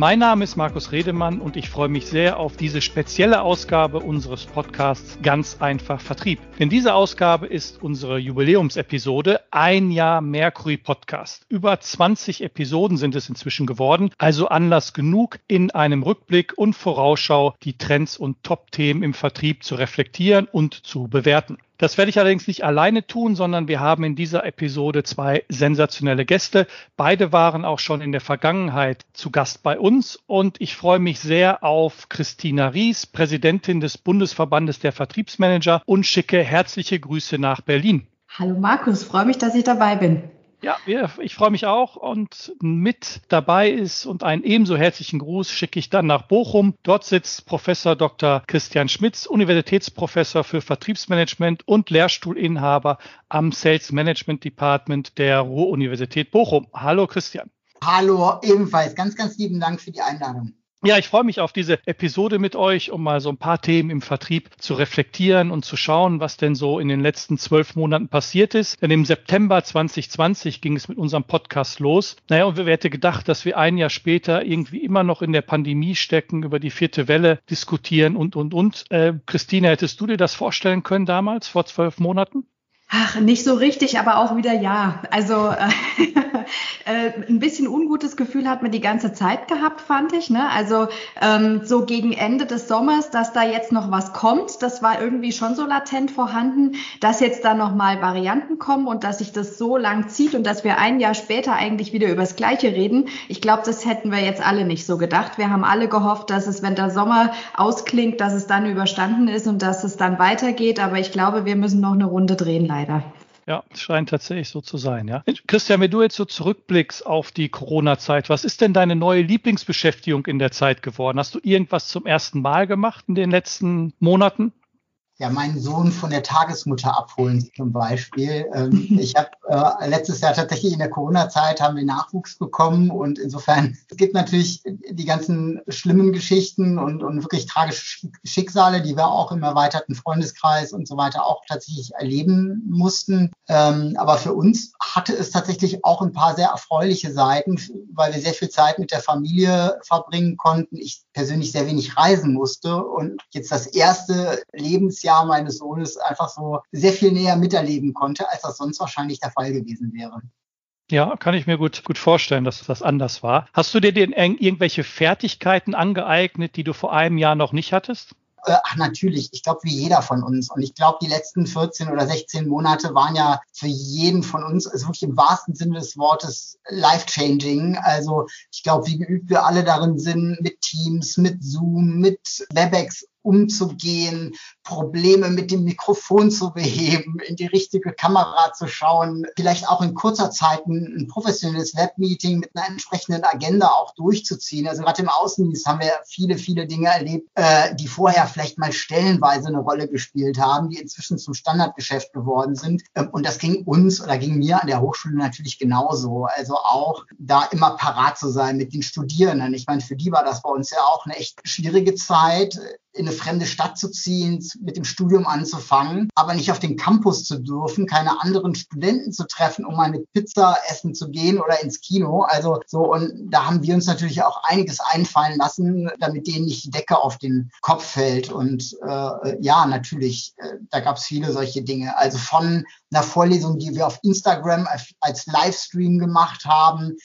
Mein Name ist Markus Redemann und ich freue mich sehr auf diese spezielle Ausgabe unseres Podcasts Ganz einfach Vertrieb. Denn diese Ausgabe ist unsere Jubiläumsepisode Ein Jahr Mercury Podcast. Über 20 Episoden sind es inzwischen geworden, also Anlass genug, in einem Rückblick und Vorausschau die Trends und Top-Themen im Vertrieb zu reflektieren und zu bewerten. Das werde ich allerdings nicht alleine tun, sondern wir haben in dieser Episode zwei sensationelle Gäste. Beide waren auch schon in der Vergangenheit zu Gast bei uns und ich freue mich sehr auf Christina Ries, Präsidentin des Bundesverbandes der Vertriebsmanager und schicke herzliche Grüße nach Berlin. Hallo Markus, freue mich, dass ich dabei bin. Ja, ich freue mich auch und mit dabei ist und einen ebenso herzlichen Gruß schicke ich dann nach Bochum. Dort sitzt Professor Dr. Christian Schmitz, Universitätsprofessor für Vertriebsmanagement und Lehrstuhlinhaber am Sales Management Department der Ruhr-Universität Bochum. Hallo Christian. Hallo, ebenfalls. Ganz, ganz lieben Dank für die Einladung. Ja, ich freue mich auf diese Episode mit euch, um mal so ein paar Themen im Vertrieb zu reflektieren und zu schauen, was denn so in den letzten zwölf Monaten passiert ist. Denn im September 2020 ging es mit unserem Podcast los. Naja, und wer hätte gedacht, dass wir ein Jahr später irgendwie immer noch in der Pandemie stecken, über die vierte Welle diskutieren und, und, und. Äh, Christine, hättest du dir das vorstellen können damals, vor zwölf Monaten? Ach, nicht so richtig, aber auch wieder ja. Also äh, äh, ein bisschen ungutes Gefühl hat man die ganze Zeit gehabt, fand ich. Ne? Also ähm, so gegen Ende des Sommers, dass da jetzt noch was kommt, das war irgendwie schon so latent vorhanden, dass jetzt da nochmal Varianten kommen und dass sich das so lang zieht und dass wir ein Jahr später eigentlich wieder über das Gleiche reden. Ich glaube, das hätten wir jetzt alle nicht so gedacht. Wir haben alle gehofft, dass es, wenn der Sommer ausklingt, dass es dann überstanden ist und dass es dann weitergeht. Aber ich glaube, wir müssen noch eine Runde drehen leider leider. Ja, scheint tatsächlich so zu sein, ja. Christian, wenn du jetzt so zurückblickst auf die Corona-Zeit, was ist denn deine neue Lieblingsbeschäftigung in der Zeit geworden? Hast du irgendwas zum ersten Mal gemacht in den letzten Monaten? Ja, meinen Sohn von der Tagesmutter abholen zum Beispiel. Ähm, ich habe äh, letztes Jahr tatsächlich in der Corona-Zeit haben wir Nachwuchs bekommen und insofern es gibt natürlich die ganzen schlimmen Geschichten und, und wirklich tragische Schicksale, die wir auch im erweiterten Freundeskreis und so weiter auch tatsächlich erleben mussten. Ähm, aber für uns hatte es tatsächlich auch ein paar sehr erfreuliche Seiten, weil wir sehr viel Zeit mit der Familie verbringen konnten. Ich persönlich sehr wenig reisen musste und jetzt das erste Lebensjahr Jahr meines Sohnes einfach so sehr viel näher miterleben konnte, als das sonst wahrscheinlich der Fall gewesen wäre. Ja, kann ich mir gut, gut vorstellen, dass das anders war. Hast du dir denn irgendwelche Fertigkeiten angeeignet, die du vor einem Jahr noch nicht hattest? Äh, ach, natürlich, ich glaube, wie jeder von uns. Und ich glaube, die letzten 14 oder 16 Monate waren ja für jeden von uns, also wirklich im wahrsten Sinne des Wortes, life-changing. Also ich glaube, wie geübt wir alle darin sind, mit Teams, mit Zoom, mit WebEx umzugehen, Probleme mit dem Mikrofon zu beheben, in die richtige Kamera zu schauen, vielleicht auch in kurzer Zeit ein, ein professionelles Webmeeting mit einer entsprechenden Agenda auch durchzuziehen. Also gerade im Außendienst haben wir viele, viele Dinge erlebt, äh, die vorher vielleicht mal stellenweise eine Rolle gespielt haben, die inzwischen zum Standardgeschäft geworden sind. Ähm, und das ging uns oder ging mir an der Hochschule natürlich genauso. Also auch da immer parat zu sein mit den Studierenden. Ich meine, für die war das bei uns ja auch eine echt schwierige Zeit in eine fremde Stadt zu ziehen, mit dem Studium anzufangen, aber nicht auf den Campus zu dürfen, keine anderen Studenten zu treffen, um mal eine Pizza essen zu gehen oder ins Kino. Also so, und da haben wir uns natürlich auch einiges einfallen lassen, damit denen nicht die Decke auf den Kopf fällt. Und äh, ja, natürlich, äh, da gab es viele solche Dinge. Also von einer Vorlesung, die wir auf Instagram als Livestream gemacht haben,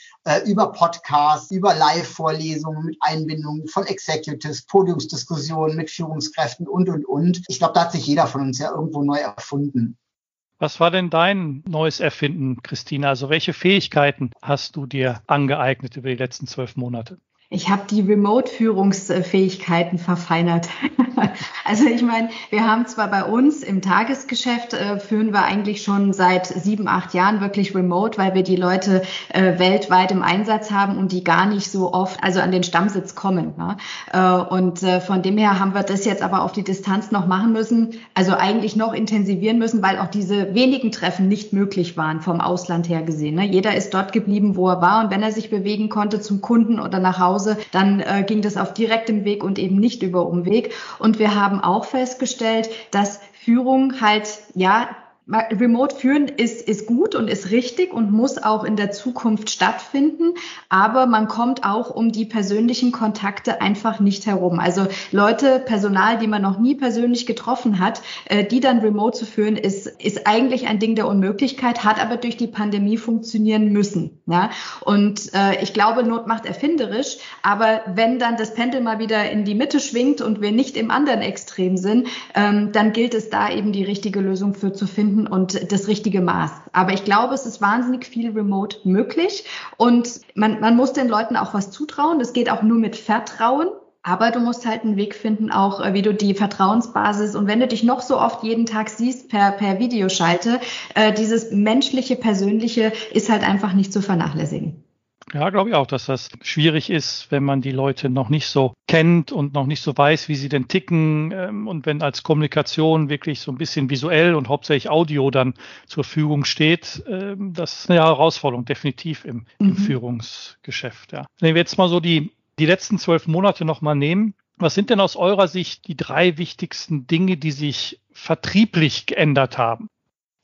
über Podcasts, über Live-Vorlesungen mit Einbindung von Executives, Podiumsdiskussionen mit Führungskräften und, und, und. Ich glaube, da hat sich jeder von uns ja irgendwo neu erfunden. Was war denn dein neues Erfinden, Christina? Also welche Fähigkeiten hast du dir angeeignet über die letzten zwölf Monate? Ich habe die Remote-Führungsfähigkeiten verfeinert. also ich meine, wir haben zwar bei uns im Tagesgeschäft äh, führen wir eigentlich schon seit sieben, acht Jahren wirklich remote, weil wir die Leute äh, weltweit im Einsatz haben und die gar nicht so oft, also an den Stammsitz kommen. Ne? Äh, und äh, von dem her haben wir das jetzt aber auf die Distanz noch machen müssen, also eigentlich noch intensivieren müssen, weil auch diese wenigen Treffen nicht möglich waren vom Ausland her gesehen. Ne? Jeder ist dort geblieben, wo er war und wenn er sich bewegen konnte zum Kunden oder nach Hause, dann äh, ging das auf direktem Weg und eben nicht über Umweg. Und wir haben auch festgestellt, dass Führung halt, ja, Remote führen ist, ist gut und ist richtig und muss auch in der Zukunft stattfinden, aber man kommt auch um die persönlichen Kontakte einfach nicht herum. Also Leute, Personal, die man noch nie persönlich getroffen hat, äh, die dann remote zu führen, ist, ist eigentlich ein Ding der Unmöglichkeit, hat aber durch die Pandemie funktionieren müssen. Ja? Und äh, ich glaube, Not macht erfinderisch, aber wenn dann das Pendel mal wieder in die Mitte schwingt und wir nicht im anderen Extrem sind, ähm, dann gilt es da eben die richtige Lösung für zu finden finden und das richtige Maß. Aber ich glaube, es ist wahnsinnig viel remote möglich und man, man muss den Leuten auch was zutrauen. Das geht auch nur mit Vertrauen. Aber du musst halt einen Weg finden, auch äh, wie du die Vertrauensbasis und wenn du dich noch so oft jeden Tag siehst per, per Videoschalte, äh, dieses menschliche, persönliche ist halt einfach nicht zu vernachlässigen. Ja, glaube ich auch, dass das schwierig ist, wenn man die Leute noch nicht so kennt und noch nicht so weiß, wie sie denn ticken. Ähm, und wenn als Kommunikation wirklich so ein bisschen visuell und hauptsächlich Audio dann zur Verfügung steht, ähm, das ist eine Herausforderung, definitiv im, im mhm. Führungsgeschäft. Ja. Wenn wir jetzt mal so die, die letzten zwölf Monate nochmal nehmen, was sind denn aus eurer Sicht die drei wichtigsten Dinge, die sich vertrieblich geändert haben?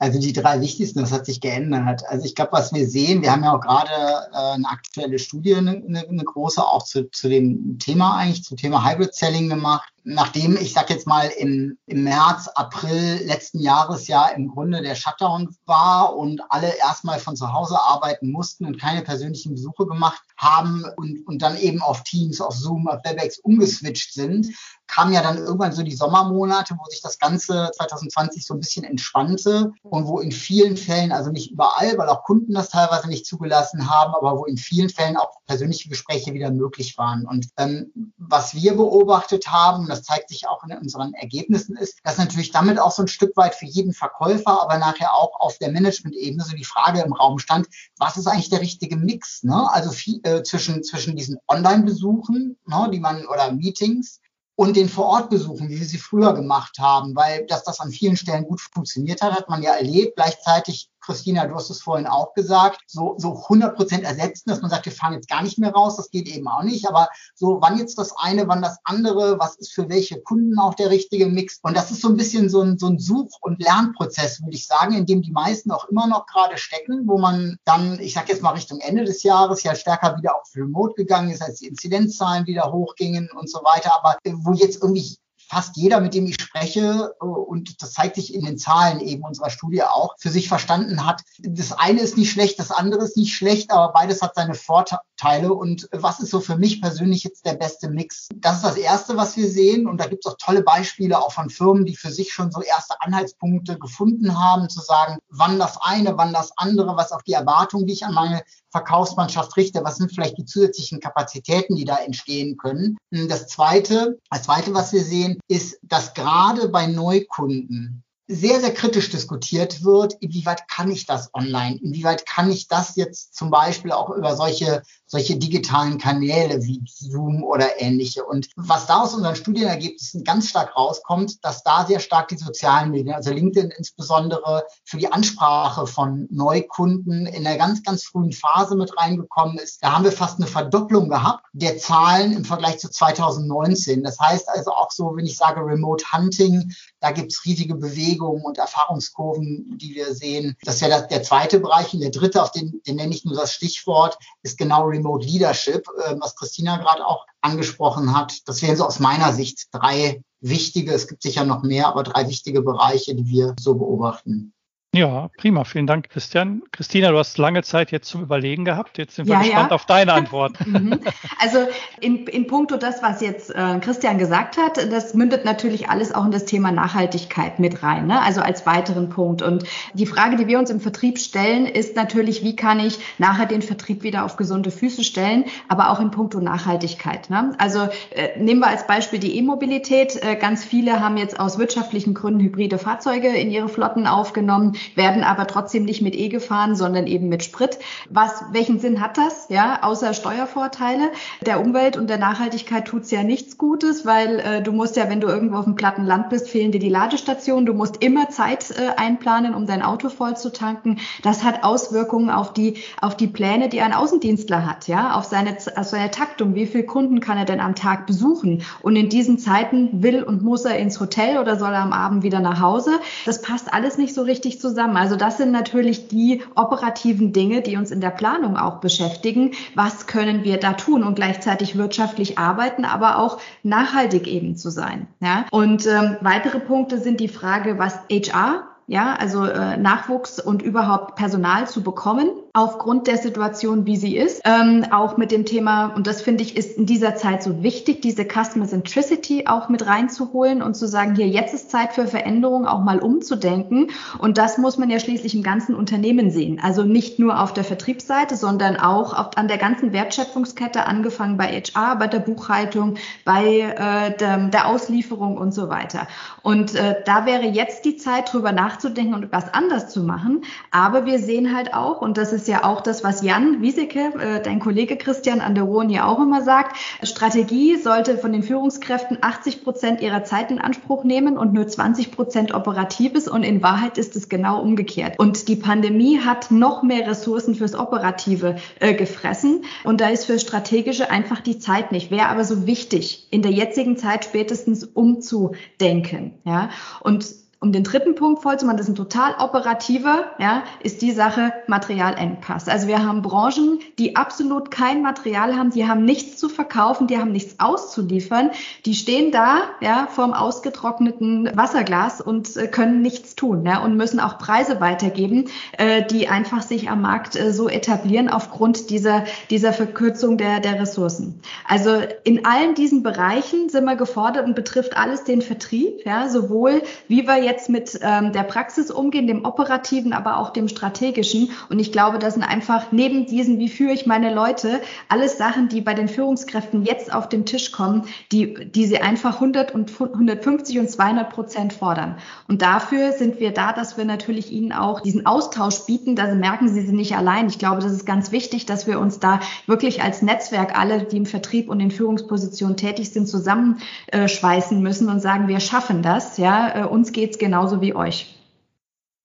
Also die drei wichtigsten, das hat sich geändert. Also ich glaube, was wir sehen, wir haben ja auch gerade äh, eine aktuelle Studie, eine, eine große, auch zu, zu dem Thema eigentlich, zum Thema Hybrid Selling gemacht nachdem ich sag jetzt mal im, im März, April letzten Jahres ja im Grunde der Shutdown war und alle erstmal von zu Hause arbeiten mussten und keine persönlichen Besuche gemacht haben und, und dann eben auf Teams, auf Zoom, auf Webex umgeswitcht sind, kamen ja dann irgendwann so die Sommermonate, wo sich das Ganze 2020 so ein bisschen entspannte und wo in vielen Fällen, also nicht überall, weil auch Kunden das teilweise nicht zugelassen haben, aber wo in vielen Fällen auch persönliche Gespräche wieder möglich waren. Und ähm, was wir beobachtet haben, das zeigt sich auch in unseren Ergebnissen, ist, dass natürlich damit auch so ein Stück weit für jeden Verkäufer, aber nachher auch auf der Management-Ebene so die Frage im Raum stand, was ist eigentlich der richtige Mix? Ne? Also viel, äh, zwischen, zwischen diesen Online-Besuchen, ne, die man oder Meetings und den Vorortbesuchen, wie wir sie früher gemacht haben, weil dass das an vielen Stellen gut funktioniert hat, hat man ja erlebt. Gleichzeitig Christina, du hast es vorhin auch gesagt, so, so 100 Prozent ersetzen, dass man sagt, wir fahren jetzt gar nicht mehr raus, das geht eben auch nicht. Aber so, wann jetzt das eine, wann das andere, was ist für welche Kunden auch der richtige Mix? Und das ist so ein bisschen so ein, so ein Such- und Lernprozess, würde ich sagen, in dem die meisten auch immer noch gerade stecken, wo man dann, ich sage jetzt mal Richtung Ende des Jahres ja stärker wieder auf Remote gegangen ist, als die Inzidenzzahlen wieder hochgingen und so weiter. Aber wo jetzt irgendwie fast jeder, mit dem ich spreche, äh, und das zeigt sich in den Zahlen eben unserer Studie auch, für sich verstanden hat, das eine ist nicht schlecht, das andere ist nicht schlecht, aber beides hat seine Vorteile. Und was ist so für mich persönlich jetzt der beste Mix? Das ist das Erste, was wir sehen. Und da gibt es auch tolle Beispiele auch von Firmen, die für sich schon so erste Anhaltspunkte gefunden haben, zu sagen, wann das eine, wann das andere, was auch die Erwartungen, die ich an meine Verkaufsmannschaft richte, was sind vielleicht die zusätzlichen Kapazitäten, die da entstehen können. Das zweite, das zweite, was wir sehen, ist, dass gerade bei Neukunden sehr, sehr kritisch diskutiert wird, inwieweit kann ich das online, inwieweit kann ich das jetzt zum Beispiel auch über solche, solche digitalen Kanäle wie Zoom oder ähnliche. Und was da aus unseren Studienergebnissen ganz stark rauskommt, dass da sehr stark die sozialen Medien, also LinkedIn insbesondere für die Ansprache von Neukunden in einer ganz, ganz frühen Phase mit reingekommen ist. Da haben wir fast eine Verdopplung gehabt der Zahlen im Vergleich zu 2019. Das heißt also auch so, wenn ich sage Remote Hunting, da gibt es riesige Bewegungen und Erfahrungskurven, die wir sehen. Das wäre der zweite Bereich. Und der dritte, auf den, den nenne ich nur das Stichwort, ist genau Remote Leadership, äh, was Christina gerade auch angesprochen hat. Das wären so aus meiner Sicht drei wichtige, es gibt sicher noch mehr, aber drei wichtige Bereiche, die wir so beobachten. Ja, prima. Vielen Dank, Christian. Christina, du hast lange Zeit jetzt zum Überlegen gehabt. Jetzt sind wir ja, gespannt ja. auf deine Antwort. Mhm. also in, in puncto das, was jetzt äh, Christian gesagt hat, das mündet natürlich alles auch in das Thema Nachhaltigkeit mit rein, ne? also als weiteren Punkt. Und die Frage, die wir uns im Vertrieb stellen, ist natürlich, wie kann ich nachher den Vertrieb wieder auf gesunde Füße stellen, aber auch in puncto Nachhaltigkeit. Ne? Also äh, nehmen wir als Beispiel die E-Mobilität. Äh, ganz viele haben jetzt aus wirtschaftlichen Gründen hybride Fahrzeuge in ihre Flotten aufgenommen werden aber trotzdem nicht mit E gefahren, sondern eben mit Sprit. Was, welchen Sinn hat das? Ja, außer Steuervorteile. Der Umwelt und der Nachhaltigkeit tut's ja nichts Gutes, weil äh, du musst ja, wenn du irgendwo auf dem platten Land bist, fehlen dir die Ladestationen. Du musst immer Zeit äh, einplanen, um dein Auto voll zu tanken. Das hat Auswirkungen auf die, auf die Pläne, die ein Außendienstler hat, ja, auf seine, auf seine Taktung. Wie viele Kunden kann er denn am Tag besuchen? Und in diesen Zeiten will und muss er ins Hotel oder soll er am Abend wieder nach Hause? Das passt alles nicht so richtig zusammen zusammen. Also das sind natürlich die operativen Dinge, die uns in der Planung auch beschäftigen. Was können wir da tun und gleichzeitig wirtschaftlich arbeiten, aber auch nachhaltig eben zu sein. Ja? Und ähm, weitere Punkte sind die Frage, was HR ja, also äh, Nachwuchs und überhaupt Personal zu bekommen aufgrund der Situation, wie sie ist. Ähm, auch mit dem Thema, und das finde ich ist in dieser Zeit so wichtig, diese Customer Centricity auch mit reinzuholen und zu sagen, hier, jetzt ist Zeit für Veränderung, auch mal umzudenken. Und das muss man ja schließlich im ganzen Unternehmen sehen. Also nicht nur auf der Vertriebsseite, sondern auch auf, an der ganzen Wertschöpfungskette, angefangen bei HR, bei der Buchhaltung, bei äh, der, der Auslieferung und so weiter. Und äh, da wäre jetzt die Zeit, drüber nachzudenken und was anders zu machen. Aber wir sehen halt auch, und das ist ist ja auch das, was Jan Wieseke, äh, dein Kollege Christian an der Ruhr ja auch immer sagt. Strategie sollte von den Führungskräften 80 Prozent ihrer Zeit in Anspruch nehmen und nur 20 Prozent Operatives. Und in Wahrheit ist es genau umgekehrt. Und die Pandemie hat noch mehr Ressourcen fürs Operative äh, gefressen. Und da ist für Strategische einfach die Zeit nicht. Wäre aber so wichtig, in der jetzigen Zeit spätestens umzudenken. Ja, und um den dritten Punkt vollzumachen, das ist ein total operativer, ja, ist die Sache Materialengpass. Also wir haben Branchen, die absolut kein Material haben, die haben nichts zu verkaufen, die haben nichts auszuliefern, die stehen da, ja, vorm ausgetrockneten Wasserglas und äh, können nichts tun, ja, und müssen auch Preise weitergeben, äh, die einfach sich am Markt äh, so etablieren aufgrund dieser, dieser Verkürzung der, der Ressourcen. Also in allen diesen Bereichen sind wir gefordert und betrifft alles den Vertrieb, ja, sowohl wie wir jetzt jetzt mit ähm, der Praxis umgehen, dem operativen, aber auch dem strategischen. Und ich glaube, das sind einfach neben diesen, wie führe ich meine Leute, alles Sachen, die bei den Führungskräften jetzt auf den Tisch kommen, die, die sie einfach 100 und 150 und 200 Prozent fordern. Und dafür sind wir da, dass wir natürlich ihnen auch diesen Austausch bieten. Da merken sie, sie sind nicht allein. Ich glaube, das ist ganz wichtig, dass wir uns da wirklich als Netzwerk alle, die im Vertrieb und in Führungspositionen tätig sind, zusammenschweißen müssen und sagen, wir schaffen das. Ja, äh, uns geht's genauso wie euch.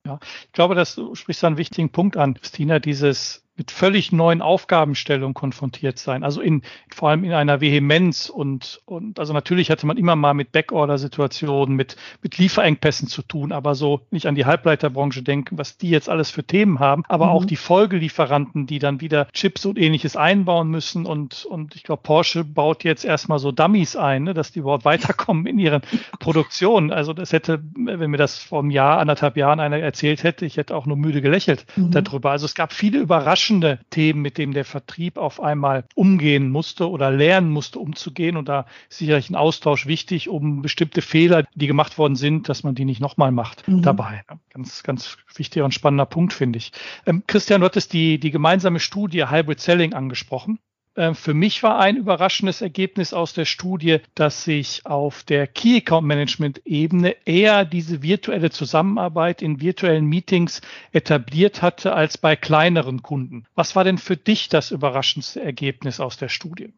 Ja, ich glaube, dass du sprichst einen wichtigen Punkt an, Christina, dieses mit völlig neuen Aufgabenstellungen konfrontiert sein. Also in, vor allem in einer Vehemenz und, und also natürlich hatte man immer mal mit Backorder-Situationen, mit, mit Lieferengpässen zu tun, aber so nicht an die Halbleiterbranche denken, was die jetzt alles für Themen haben, aber mhm. auch die Folgelieferanten, die dann wieder Chips und ähnliches einbauen müssen und, und ich glaube, Porsche baut jetzt erstmal so Dummies ein, ne, dass die überhaupt weiterkommen in ihren Produktionen. Also das hätte, wenn mir das vor einem Jahr, anderthalb Jahren einer erzählt hätte, ich hätte auch nur müde gelächelt mhm. darüber. Also es gab viele Überraschungen überraschende Themen, mit denen der Vertrieb auf einmal umgehen musste oder lernen musste, umzugehen. Und da ist sicherlich ein Austausch wichtig, um bestimmte Fehler, die gemacht worden sind, dass man die nicht nochmal macht mhm. dabei. Ganz, ganz wichtiger und spannender Punkt, finde ich. Ähm, Christian, du hattest die, die gemeinsame Studie Hybrid Selling angesprochen. Äh, für mich war ein überraschendes Ergebnis aus der Studie, dass sich auf der Key Account Management Ebene eher diese virtuelle Zusammenarbeit in virtuellen Meetings etabliert hatte als bei kleineren Kunden. Was war denn für dich das überraschendste Ergebnis aus der Studie?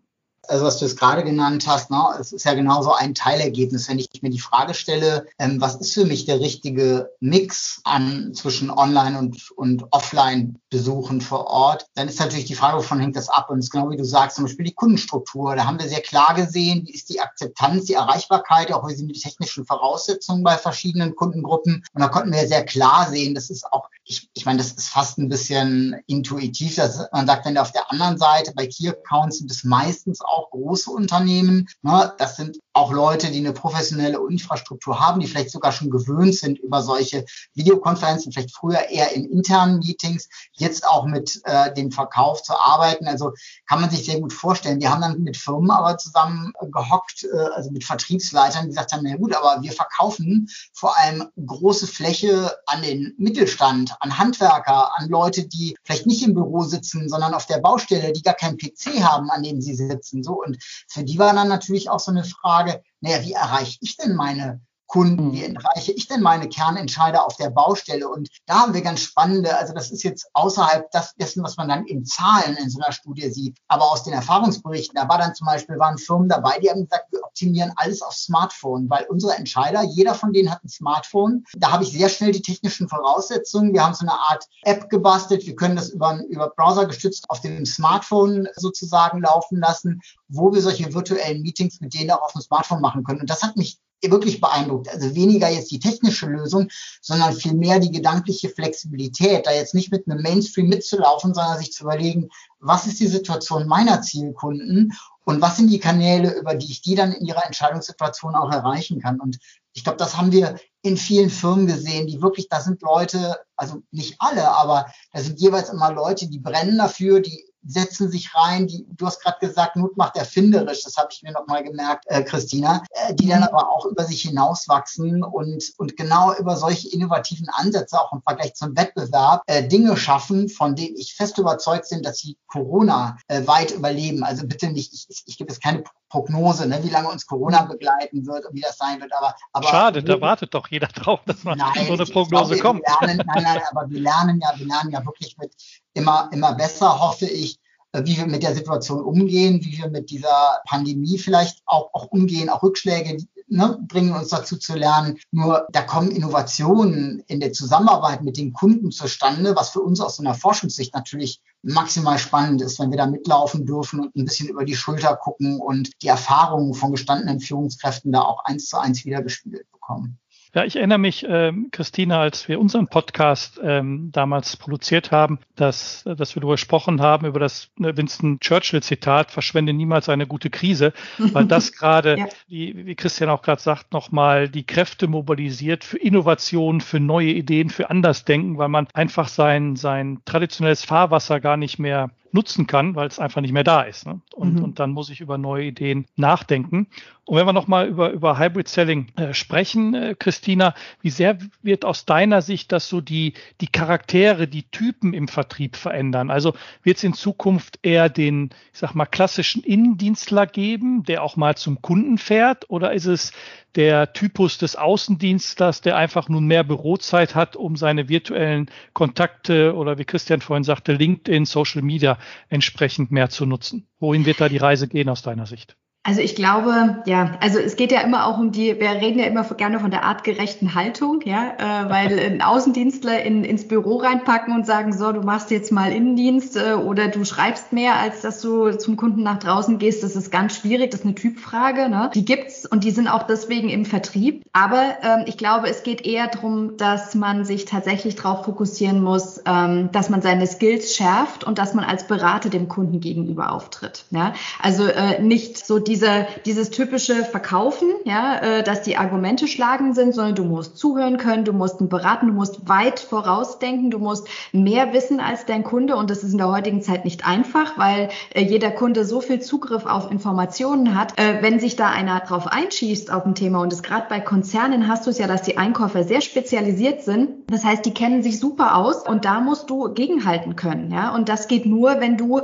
Also was du es gerade genannt hast, ne, es ist ja genauso ein Teilergebnis. Wenn ich mir die Frage stelle, ähm, was ist für mich der richtige Mix an zwischen Online und, und Offline-Besuchen vor Ort, dann ist natürlich die Frage, wovon hängt das ab? Und es ist genau wie du sagst, zum Beispiel die Kundenstruktur. Da haben wir sehr klar gesehen, wie ist die Akzeptanz, die Erreichbarkeit, auch wie sind die technischen Voraussetzungen bei verschiedenen Kundengruppen. Und da konnten wir sehr klar sehen, das ist auch, ich, ich meine, das ist fast ein bisschen intuitiv, dass man sagt, wenn auf der anderen Seite bei Key Accounts sind es meistens auch große Unternehmen. Ne? Das sind auch Leute, die eine professionelle Infrastruktur haben, die vielleicht sogar schon gewöhnt sind über solche Videokonferenzen, vielleicht früher eher in internen Meetings, jetzt auch mit äh, dem Verkauf zu arbeiten. Also kann man sich sehr gut vorstellen. Wir haben dann mit Firmen aber zusammen äh, gehockt, äh, also mit Vertriebsleitern, die gesagt haben, na gut, aber wir verkaufen vor allem große Fläche an den Mittelstand, an Handwerker, an Leute, die vielleicht nicht im Büro sitzen, sondern auf der Baustelle, die gar keinen PC haben, an dem sie sitzen. So und für die war dann natürlich auch so eine Frage, naja, wie erreiche ich denn meine Kunden, wie erreiche ich denn meine Kernentscheider auf der Baustelle? Und da haben wir ganz spannende, also das ist jetzt außerhalb dessen, was man dann in Zahlen in so einer Studie sieht, aber aus den Erfahrungsberichten, da war dann zum Beispiel, waren Firmen dabei, die haben gesagt, wir optimieren alles auf Smartphone, weil unsere Entscheider, jeder von denen hat ein Smartphone. Da habe ich sehr schnell die technischen Voraussetzungen. Wir haben so eine Art App gebastelt. Wir können das über, über Browser gestützt auf dem Smartphone sozusagen laufen lassen, wo wir solche virtuellen Meetings mit denen auch auf dem Smartphone machen können. Und das hat mich wirklich beeindruckt. Also weniger jetzt die technische Lösung, sondern vielmehr die gedankliche Flexibilität, da jetzt nicht mit einem Mainstream mitzulaufen, sondern sich zu überlegen, was ist die Situation meiner Zielkunden und was sind die Kanäle, über die ich die dann in ihrer Entscheidungssituation auch erreichen kann. Und ich glaube, das haben wir in vielen Firmen gesehen, die wirklich, da sind Leute, also nicht alle, aber da sind jeweils immer Leute, die brennen dafür, die setzen sich rein, die, du hast gerade gesagt, Mut macht erfinderisch, das habe ich mir nochmal gemerkt, äh, Christina, äh, die dann aber auch über sich hinauswachsen und, und genau über solche innovativen Ansätze, auch im Vergleich zum Wettbewerb, äh, Dinge schaffen, von denen ich fest überzeugt bin, dass sie Corona äh, weit überleben. Also bitte nicht, ich, ich, ich gebe jetzt keine Prognose, ne, wie lange uns Corona begleiten wird und wie das sein wird. Aber, aber schade, da wartet doch jeder drauf, dass man nein, so eine Prognose glaube, kommt. Lernen, nein, nein, aber wir lernen ja, wir lernen ja wirklich mit immer, immer besser, hoffe ich, äh, wie wir mit der Situation umgehen, wie wir mit dieser Pandemie vielleicht auch, auch umgehen, auch Rückschläge ne, bringen uns dazu zu lernen. Nur da kommen Innovationen in der Zusammenarbeit mit den Kunden zustande, was für uns aus so einer Forschungssicht natürlich maximal spannend ist, wenn wir da mitlaufen dürfen und ein bisschen über die Schulter gucken und die Erfahrungen von gestandenen Führungskräften da auch eins zu eins wiedergespiegelt bekommen. Ja, ich erinnere mich, ähm, Christina, als wir unseren Podcast ähm, damals produziert haben, dass, dass wir darüber gesprochen haben, über das äh, Winston Churchill-Zitat, verschwende niemals eine gute Krise, weil das gerade, ja. wie, wie Christian auch gerade sagt, nochmal die Kräfte mobilisiert für Innovation, für neue Ideen, für Andersdenken, weil man einfach sein, sein traditionelles Fahrwasser gar nicht mehr nutzen kann, weil es einfach nicht mehr da ist. Ne? Und, mhm. und dann muss ich über neue Ideen nachdenken. Und wenn wir nochmal über, über Hybrid Selling äh, sprechen, äh, Christina, wie sehr wird aus deiner Sicht das so die, die Charaktere, die Typen im Vertrieb verändern? Also wird es in Zukunft eher den, ich sag mal, klassischen Innendienstler geben, der auch mal zum Kunden fährt? Oder ist es der Typus des Außendienstlers, der einfach nun mehr Bürozeit hat, um seine virtuellen Kontakte oder wie Christian vorhin sagte, LinkedIn, Social Media entsprechend mehr zu nutzen. Wohin wird da die Reise gehen aus deiner Sicht? Also ich glaube, ja, also es geht ja immer auch um die, wir reden ja immer gerne von der artgerechten Haltung, ja, äh, weil ein Außendienstler in, ins Büro reinpacken und sagen, so, du machst jetzt mal Innendienst äh, oder du schreibst mehr, als dass du zum Kunden nach draußen gehst, das ist ganz schwierig, das ist eine Typfrage, ne? Die gibt's und die sind auch deswegen im Vertrieb. Aber ähm, ich glaube, es geht eher darum, dass man sich tatsächlich darauf fokussieren muss, ähm, dass man seine Skills schärft und dass man als Berater dem Kunden gegenüber auftritt. Ja? Also äh, nicht so diese, dieses typische Verkaufen, ja, äh, dass die Argumente schlagen sind, sondern du musst zuhören können, du musst beraten, du musst weit vorausdenken, du musst mehr wissen als dein Kunde und das ist in der heutigen Zeit nicht einfach, weil äh, jeder Kunde so viel Zugriff auf Informationen hat. Äh, wenn sich da einer drauf einschießt auf ein Thema und es gerade bei Konzernen hast du es ja, dass die Einkäufer sehr spezialisiert sind. Das heißt, die kennen sich super aus und da musst du gegenhalten können, ja. Und das geht nur, wenn du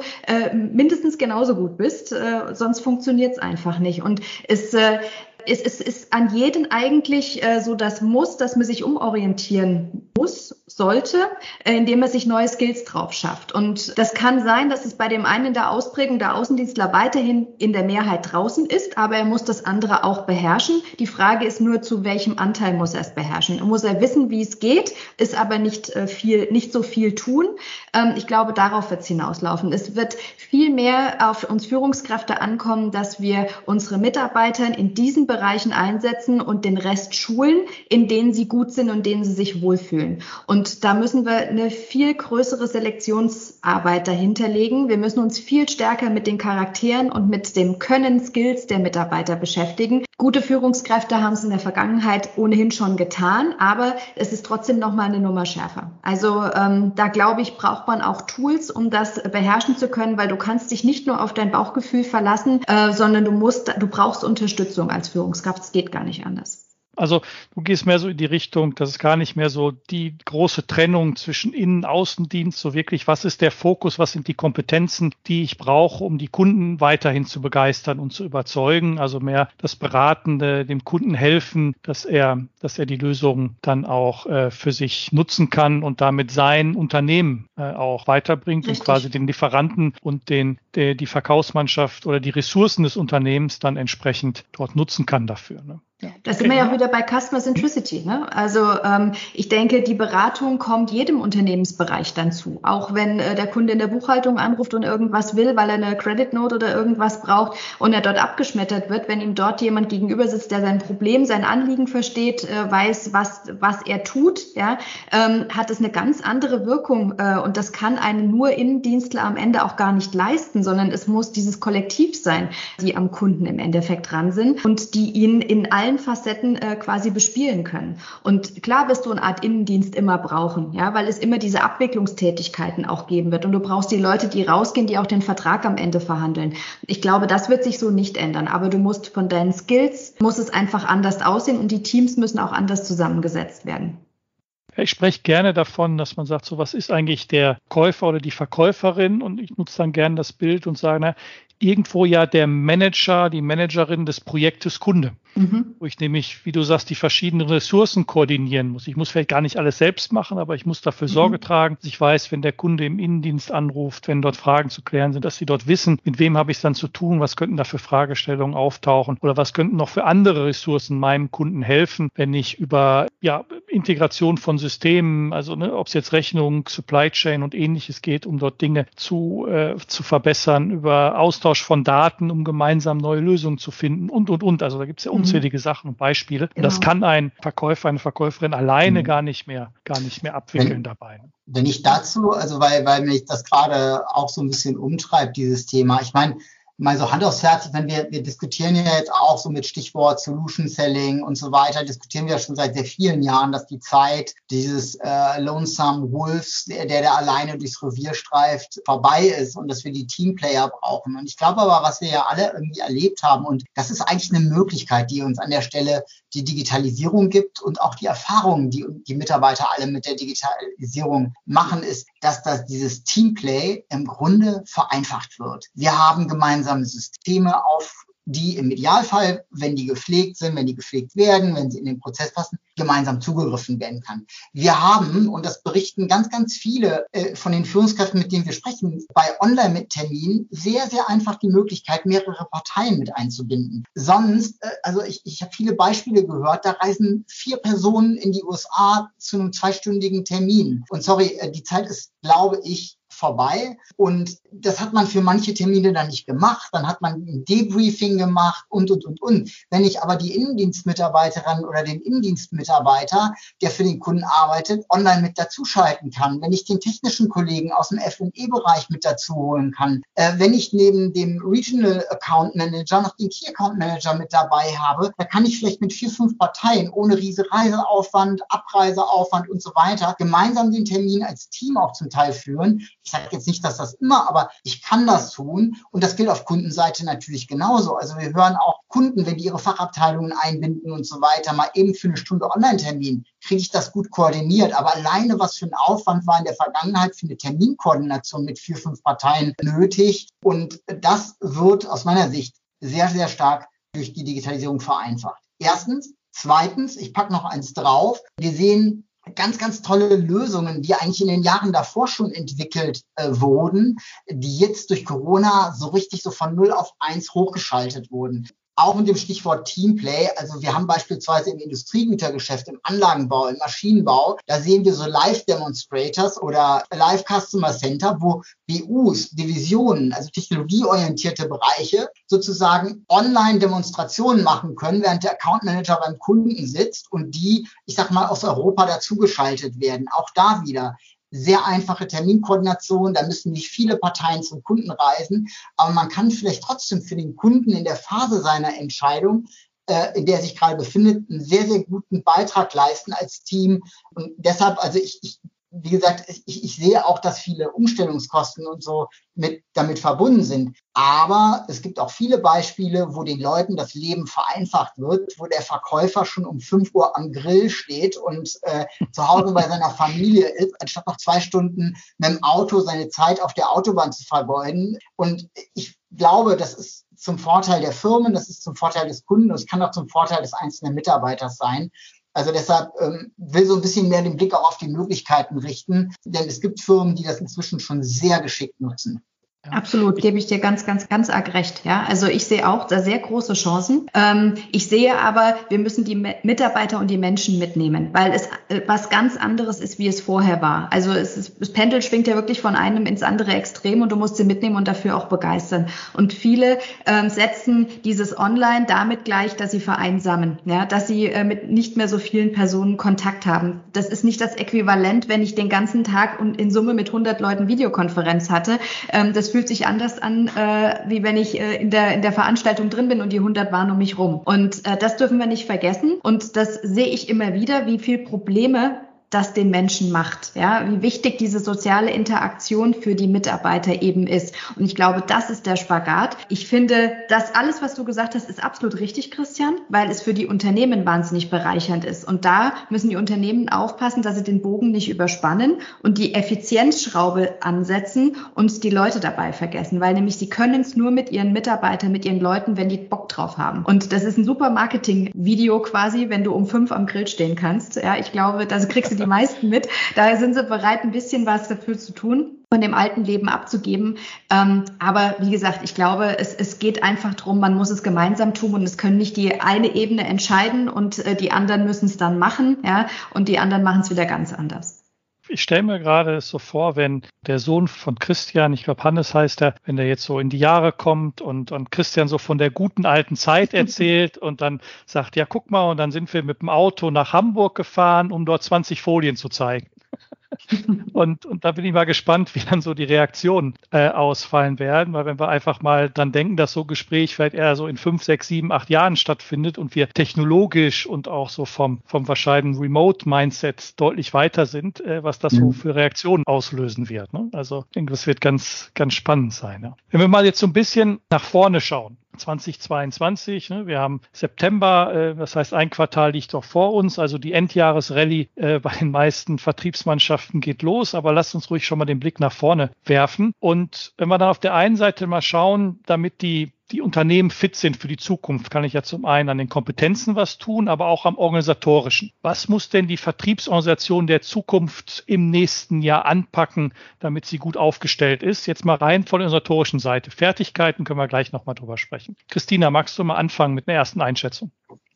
mindestens genauso gut bist, sonst funktioniert einfach nicht. Und es, äh, es, es ist an jeden eigentlich äh, so das Muss, dass man sich umorientieren muss, sollte, äh, indem er sich neue Skills drauf schafft. Und das kann sein, dass es bei dem einen in der Ausprägung der Außendienstler weiterhin in der Mehrheit draußen ist, aber er muss das andere auch beherrschen. Die Frage ist nur, zu welchem Anteil muss er es beherrschen? Muss er wissen, wie es geht, ist aber nicht äh, viel, nicht so viel tun. Ähm, ich glaube, darauf wird es hinauslaufen. Es wird viel mehr auf uns Führungskräfte ankommen, dass wir unsere Mitarbeiter in diesen Bereichen einsetzen und den Rest schulen, in denen sie gut sind und denen sie sich wohlfühlen fühlen. Und da müssen wir eine viel größere Selektionsarbeit dahinter legen. Wir müssen uns viel stärker mit den Charakteren und mit dem Können, Skills der Mitarbeiter beschäftigen. Gute Führungskräfte haben es in der Vergangenheit ohnehin schon getan, aber es ist trotzdem noch mal eine Nummer schärfer. Also ähm, da glaube ich, braucht man auch Tools, um das beherrschen zu können, weil du kannst dich nicht nur auf dein Bauchgefühl verlassen, äh, sondern du musst, du brauchst Unterstützung als Führungskraft. Es geht gar nicht anders. Also du gehst mehr so in die Richtung, dass es gar nicht mehr so die große Trennung zwischen Innen- und Außendienst, so wirklich, was ist der Fokus, was sind die Kompetenzen, die ich brauche, um die Kunden weiterhin zu begeistern und zu überzeugen. Also mehr das Beratende, dem Kunden helfen, dass er, dass er die Lösung dann auch äh, für sich nutzen kann und damit sein Unternehmen äh, auch weiterbringt Richtig. und quasi den Lieferanten und den, der, die Verkaufsmannschaft oder die Ressourcen des Unternehmens dann entsprechend dort nutzen kann dafür. Ne? Ja. Da sind wir ja wieder bei Customer Centricity. Ne? Also ähm, ich denke, die Beratung kommt jedem Unternehmensbereich dann zu. Auch wenn äh, der Kunde in der Buchhaltung anruft und irgendwas will, weil er eine Credit Note oder irgendwas braucht und er dort abgeschmettert wird, wenn ihm dort jemand gegenüber sitzt, der sein Problem, sein Anliegen versteht, äh, weiß, was, was er tut, ja, ähm, hat es eine ganz andere Wirkung. Äh, und das kann ein nur Innendienstler am Ende auch gar nicht leisten, sondern es muss dieses Kollektiv sein, die am Kunden im Endeffekt dran sind und die ihn in allen allen Facetten äh, quasi bespielen können. Und klar wirst du eine Art Innendienst immer brauchen, ja, weil es immer diese Abwicklungstätigkeiten auch geben wird. Und du brauchst die Leute, die rausgehen, die auch den Vertrag am Ende verhandeln. Ich glaube, das wird sich so nicht ändern. Aber du musst von deinen Skills, muss es einfach anders aussehen und die Teams müssen auch anders zusammengesetzt werden. Ich spreche gerne davon, dass man sagt, so was ist eigentlich der Käufer oder die Verkäuferin und ich nutze dann gerne das Bild und sage, na, irgendwo ja der Manager, die Managerin des Projektes Kunde. Mhm. Wo ich nämlich, wie du sagst, die verschiedenen Ressourcen koordinieren muss. Ich muss vielleicht gar nicht alles selbst machen, aber ich muss dafür mhm. Sorge tragen, dass ich weiß, wenn der Kunde im Innendienst anruft, wenn dort Fragen zu klären sind, dass sie dort wissen, mit wem habe ich es dann zu tun, was könnten da für Fragestellungen auftauchen oder was könnten noch für andere Ressourcen meinem Kunden helfen, wenn ich über ja, Integration von Systemen, also ne, ob es jetzt Rechnung, Supply Chain und ähnliches geht, um dort Dinge zu, äh, zu verbessern, über Austausch von Daten, um gemeinsam neue Lösungen zu finden und, und, und. Also da gibt es ja mhm. unzählige Sachen und Beispiele. Genau. Das kann ein Verkäufer, eine Verkäuferin alleine mhm. gar nicht mehr, gar nicht mehr abwickeln wenn, dabei. Wenn ich dazu, also weil, weil mich das gerade auch so ein bisschen umtreibt, dieses Thema. Ich meine, mal so Hand aufs Herz, wenn wir, wir diskutieren ja jetzt auch so mit Stichwort Solution Selling und so weiter, diskutieren wir schon seit sehr vielen Jahren, dass die Zeit dieses äh, Lonesome Wolves, der, der alleine durchs Revier streift, vorbei ist und dass wir die Teamplayer brauchen. Und ich glaube aber, was wir ja alle irgendwie erlebt haben, und das ist eigentlich eine Möglichkeit, die uns an der Stelle die Digitalisierung gibt und auch die Erfahrungen, die die Mitarbeiter alle mit der Digitalisierung machen, ist, dass das dieses Teamplay im Grunde vereinfacht wird. Wir haben gemeinsame Systeme auf die im Idealfall, wenn die gepflegt sind, wenn die gepflegt werden, wenn sie in den Prozess passen, gemeinsam zugegriffen werden kann. Wir haben, und das berichten ganz, ganz viele äh, von den Führungskräften, mit denen wir sprechen, bei Online-Terminen sehr, sehr einfach die Möglichkeit, mehrere Parteien mit einzubinden. Sonst, äh, also ich, ich habe viele Beispiele gehört, da reisen vier Personen in die USA zu einem zweistündigen Termin. Und sorry, äh, die Zeit ist, glaube ich, vorbei. Und das hat man für manche Termine dann nicht gemacht. Dann hat man ein Debriefing gemacht und, und, und, und. Wenn ich aber die Innendienstmitarbeiterin oder den Innendienstmitarbeiter, der für den Kunden arbeitet, online mit dazuschalten kann, wenn ich den technischen Kollegen aus dem F&E-Bereich mit dazu holen kann, äh, wenn ich neben dem Regional Account Manager noch den Key Account Manager mit dabei habe, da kann ich vielleicht mit vier, fünf Parteien ohne riese Reiseaufwand, Abreiseaufwand und so weiter gemeinsam den Termin als Team auch zum Teil führen ich sage jetzt nicht, dass das immer, aber ich kann das tun. Und das gilt auf Kundenseite natürlich genauso. Also wir hören auch Kunden, wenn die ihre Fachabteilungen einbinden und so weiter, mal eben für eine Stunde Online-Termin, kriege ich das gut koordiniert. Aber alleine, was für ein Aufwand war in der Vergangenheit für eine Terminkoordination mit vier, fünf Parteien nötig. Und das wird aus meiner Sicht sehr, sehr stark durch die Digitalisierung vereinfacht. Erstens. Zweitens, ich packe noch eins drauf. Wir sehen ganz, ganz tolle Lösungen, die eigentlich in den Jahren davor schon entwickelt äh, wurden, die jetzt durch Corona so richtig so von 0 auf 1 hochgeschaltet wurden. Auch mit dem Stichwort Teamplay. Also wir haben beispielsweise im Industriegütergeschäft, im Anlagenbau, im Maschinenbau, da sehen wir so Live-Demonstrators oder Live-Customer Center, wo BUs, Divisionen, also technologieorientierte Bereiche sozusagen Online-Demonstrationen machen können, während der Account Manager beim Kunden sitzt und die, ich sag mal, aus Europa dazugeschaltet werden. Auch da wieder sehr einfache Terminkoordination, da müssen nicht viele Parteien zum Kunden reisen, aber man kann vielleicht trotzdem für den Kunden in der Phase seiner Entscheidung äh, in der er sich gerade befindet, einen sehr, sehr guten Beitrag leisten als Team. Und deshalb, also ich, ich wie gesagt, ich, ich sehe auch, dass viele Umstellungskosten und so mit, damit verbunden sind. Aber es gibt auch viele Beispiele, wo den Leuten das Leben vereinfacht wird, wo der Verkäufer schon um fünf Uhr am Grill steht und äh, zu Hause bei seiner Familie ist, anstatt noch zwei Stunden mit dem Auto seine Zeit auf der Autobahn zu vergeuden. Und ich glaube, das ist zum Vorteil der Firmen, das ist zum Vorteil des Kunden und es kann auch zum Vorteil des einzelnen Mitarbeiters sein. Also deshalb ähm, will so ein bisschen mehr den Blick auch auf die Möglichkeiten richten, denn es gibt Firmen, die das inzwischen schon sehr geschickt nutzen. Absolut, gebe ich dir ganz, ganz, ganz arg recht. Ja, also ich sehe auch da sehr große Chancen. Ähm, ich sehe aber, wir müssen die Mitarbeiter und die Menschen mitnehmen, weil es äh, was ganz anderes ist, wie es vorher war. Also es ist, das Pendel schwingt ja wirklich von einem ins andere Extrem und du musst sie mitnehmen und dafür auch begeistern. Und viele ähm, setzen dieses Online damit gleich, dass sie vereinsamen, ja, dass sie äh, mit nicht mehr so vielen Personen Kontakt haben. Das ist nicht das Äquivalent, wenn ich den ganzen Tag und in Summe mit 100 Leuten Videokonferenz hatte. Ähm, das fühlt sich anders an, äh, wie wenn ich äh, in, der, in der Veranstaltung drin bin und die 100 waren um mich rum. Und äh, das dürfen wir nicht vergessen. Und das sehe ich immer wieder, wie viel Probleme das den Menschen macht, ja, wie wichtig diese soziale Interaktion für die Mitarbeiter eben ist. Und ich glaube, das ist der Spagat. Ich finde, das alles, was du gesagt hast, ist absolut richtig, Christian, weil es für die Unternehmen wahnsinnig bereichernd ist. Und da müssen die Unternehmen aufpassen, dass sie den Bogen nicht überspannen und die Effizienzschraube ansetzen und die Leute dabei vergessen, weil nämlich sie können es nur mit ihren Mitarbeitern, mit ihren Leuten, wenn die Bock drauf haben. Und das ist ein super Marketing-Video quasi, wenn du um fünf am Grill stehen kannst. Ja, ich glaube, da kriegst du die die meisten mit. Daher sind sie bereit, ein bisschen was dafür zu tun von dem alten Leben abzugeben. Ähm, aber wie gesagt, ich glaube, es, es geht einfach drum, man muss es gemeinsam tun und es können nicht die eine Ebene entscheiden und äh, die anderen müssen es dann machen, ja, und die anderen machen es wieder ganz anders. Ich stelle mir gerade so vor, wenn der Sohn von Christian, ich glaube Hannes heißt er, wenn der jetzt so in die Jahre kommt und, und Christian so von der guten alten Zeit erzählt und dann sagt, ja, guck mal, und dann sind wir mit dem Auto nach Hamburg gefahren, um dort 20 Folien zu zeigen. Und, und da bin ich mal gespannt, wie dann so die Reaktionen äh, ausfallen werden, weil wenn wir einfach mal dann denken, dass so Gespräch vielleicht eher so in fünf, sechs, sieben, acht Jahren stattfindet und wir technologisch und auch so vom, vom wahrscheinlichen Remote-Mindset deutlich weiter sind, äh, was das so mhm. für Reaktionen auslösen wird. Ne? Also ich denke, das wird ganz, ganz spannend sein. Ja. Wenn wir mal jetzt so ein bisschen nach vorne schauen, 2022. Ne? Wir haben September, äh, das heißt ein Quartal liegt doch vor uns, also die Endjahresrallye äh, bei den meisten Vertriebsmannschaften geht los, aber lasst uns ruhig schon mal den Blick nach vorne werfen. Und wenn wir dann auf der einen Seite mal schauen, damit die die Unternehmen fit sind für die Zukunft, kann ich ja zum einen an den Kompetenzen was tun, aber auch am organisatorischen. Was muss denn die Vertriebsorganisation der Zukunft im nächsten Jahr anpacken, damit sie gut aufgestellt ist? Jetzt mal rein von der organisatorischen Seite. Fertigkeiten können wir gleich nochmal drüber sprechen. Christina, magst du mal anfangen mit einer ersten Einschätzung?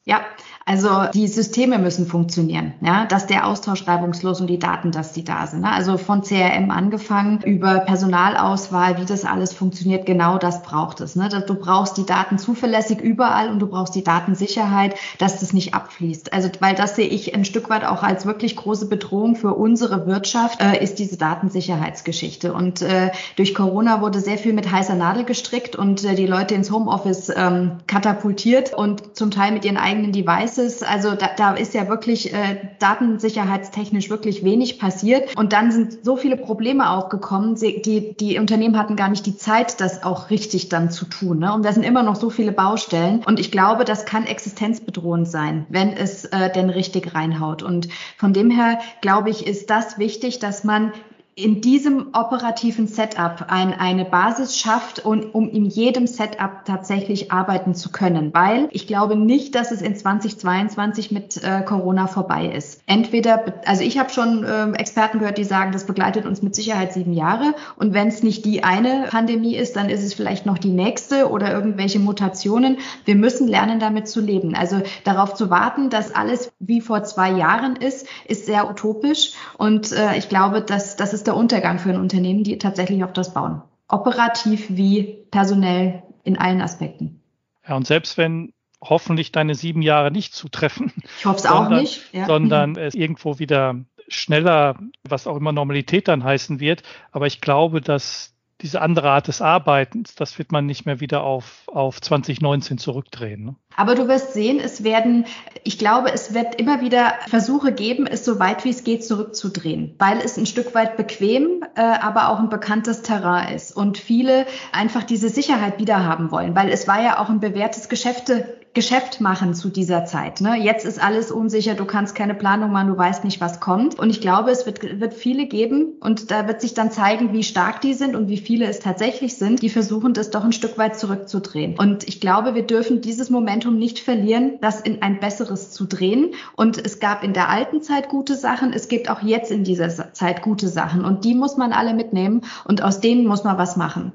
Ja, also die Systeme müssen funktionieren, ja, dass der Austausch reibungslos und die Daten, dass die da sind. Ne? Also von CRM angefangen über Personalauswahl, wie das alles funktioniert, genau das braucht es. Ne? Du brauchst die Daten zuverlässig überall und du brauchst die Datensicherheit, dass das nicht abfließt. Also weil das sehe ich ein Stück weit auch als wirklich große Bedrohung für unsere Wirtschaft, äh, ist diese Datensicherheitsgeschichte. Und äh, durch Corona wurde sehr viel mit heißer Nadel gestrickt und äh, die Leute ins Homeoffice ähm, katapultiert und zum Teil mit ihren Devices. Also da, da ist ja wirklich äh, datensicherheitstechnisch wirklich wenig passiert. Und dann sind so viele Probleme aufgekommen. Die, die Unternehmen hatten gar nicht die Zeit, das auch richtig dann zu tun. Ne? Und da sind immer noch so viele Baustellen. Und ich glaube, das kann existenzbedrohend sein, wenn es äh, denn richtig reinhaut. Und von dem her, glaube ich, ist das wichtig, dass man in diesem operativen Setup ein, eine Basis schafft und um in jedem Setup tatsächlich arbeiten zu können, weil ich glaube nicht, dass es in 2022 mit äh, Corona vorbei ist. Entweder, also ich habe schon äh, Experten gehört, die sagen, das begleitet uns mit Sicherheit sieben Jahre und wenn es nicht die eine Pandemie ist, dann ist es vielleicht noch die nächste oder irgendwelche Mutationen. Wir müssen lernen, damit zu leben. Also darauf zu warten, dass alles wie vor zwei Jahren ist, ist sehr utopisch und äh, ich glaube, dass das ist der Untergang für ein Unternehmen, die tatsächlich auf das bauen. Operativ wie personell in allen Aspekten. Ja, und selbst wenn hoffentlich deine sieben Jahre nicht zutreffen. Ich hoffe es auch nicht. Ja. Sondern es irgendwo wieder schneller, was auch immer Normalität dann heißen wird. Aber ich glaube, dass diese andere Art des Arbeitens, das wird man nicht mehr wieder auf, auf 2019 zurückdrehen. Ne? Aber du wirst sehen, es werden, ich glaube, es wird immer wieder Versuche geben, es so weit wie es geht zurückzudrehen, weil es ein Stück weit bequem, äh, aber auch ein bekanntes Terrain ist und viele einfach diese Sicherheit wieder haben wollen, weil es war ja auch ein bewährtes Geschäfte, Geschäft machen zu dieser Zeit. Ne? Jetzt ist alles unsicher, du kannst keine Planung machen, du weißt nicht, was kommt. Und ich glaube, es wird, wird viele geben und da wird sich dann zeigen, wie stark die sind und wie viele es tatsächlich sind, die versuchen, das doch ein Stück weit zurückzudrehen. Und ich glaube, wir dürfen dieses Momentum nicht verlieren, das in ein besseres zu drehen. Und es gab in der alten Zeit gute Sachen, es gibt auch jetzt in dieser Zeit gute Sachen. Und die muss man alle mitnehmen und aus denen muss man was machen.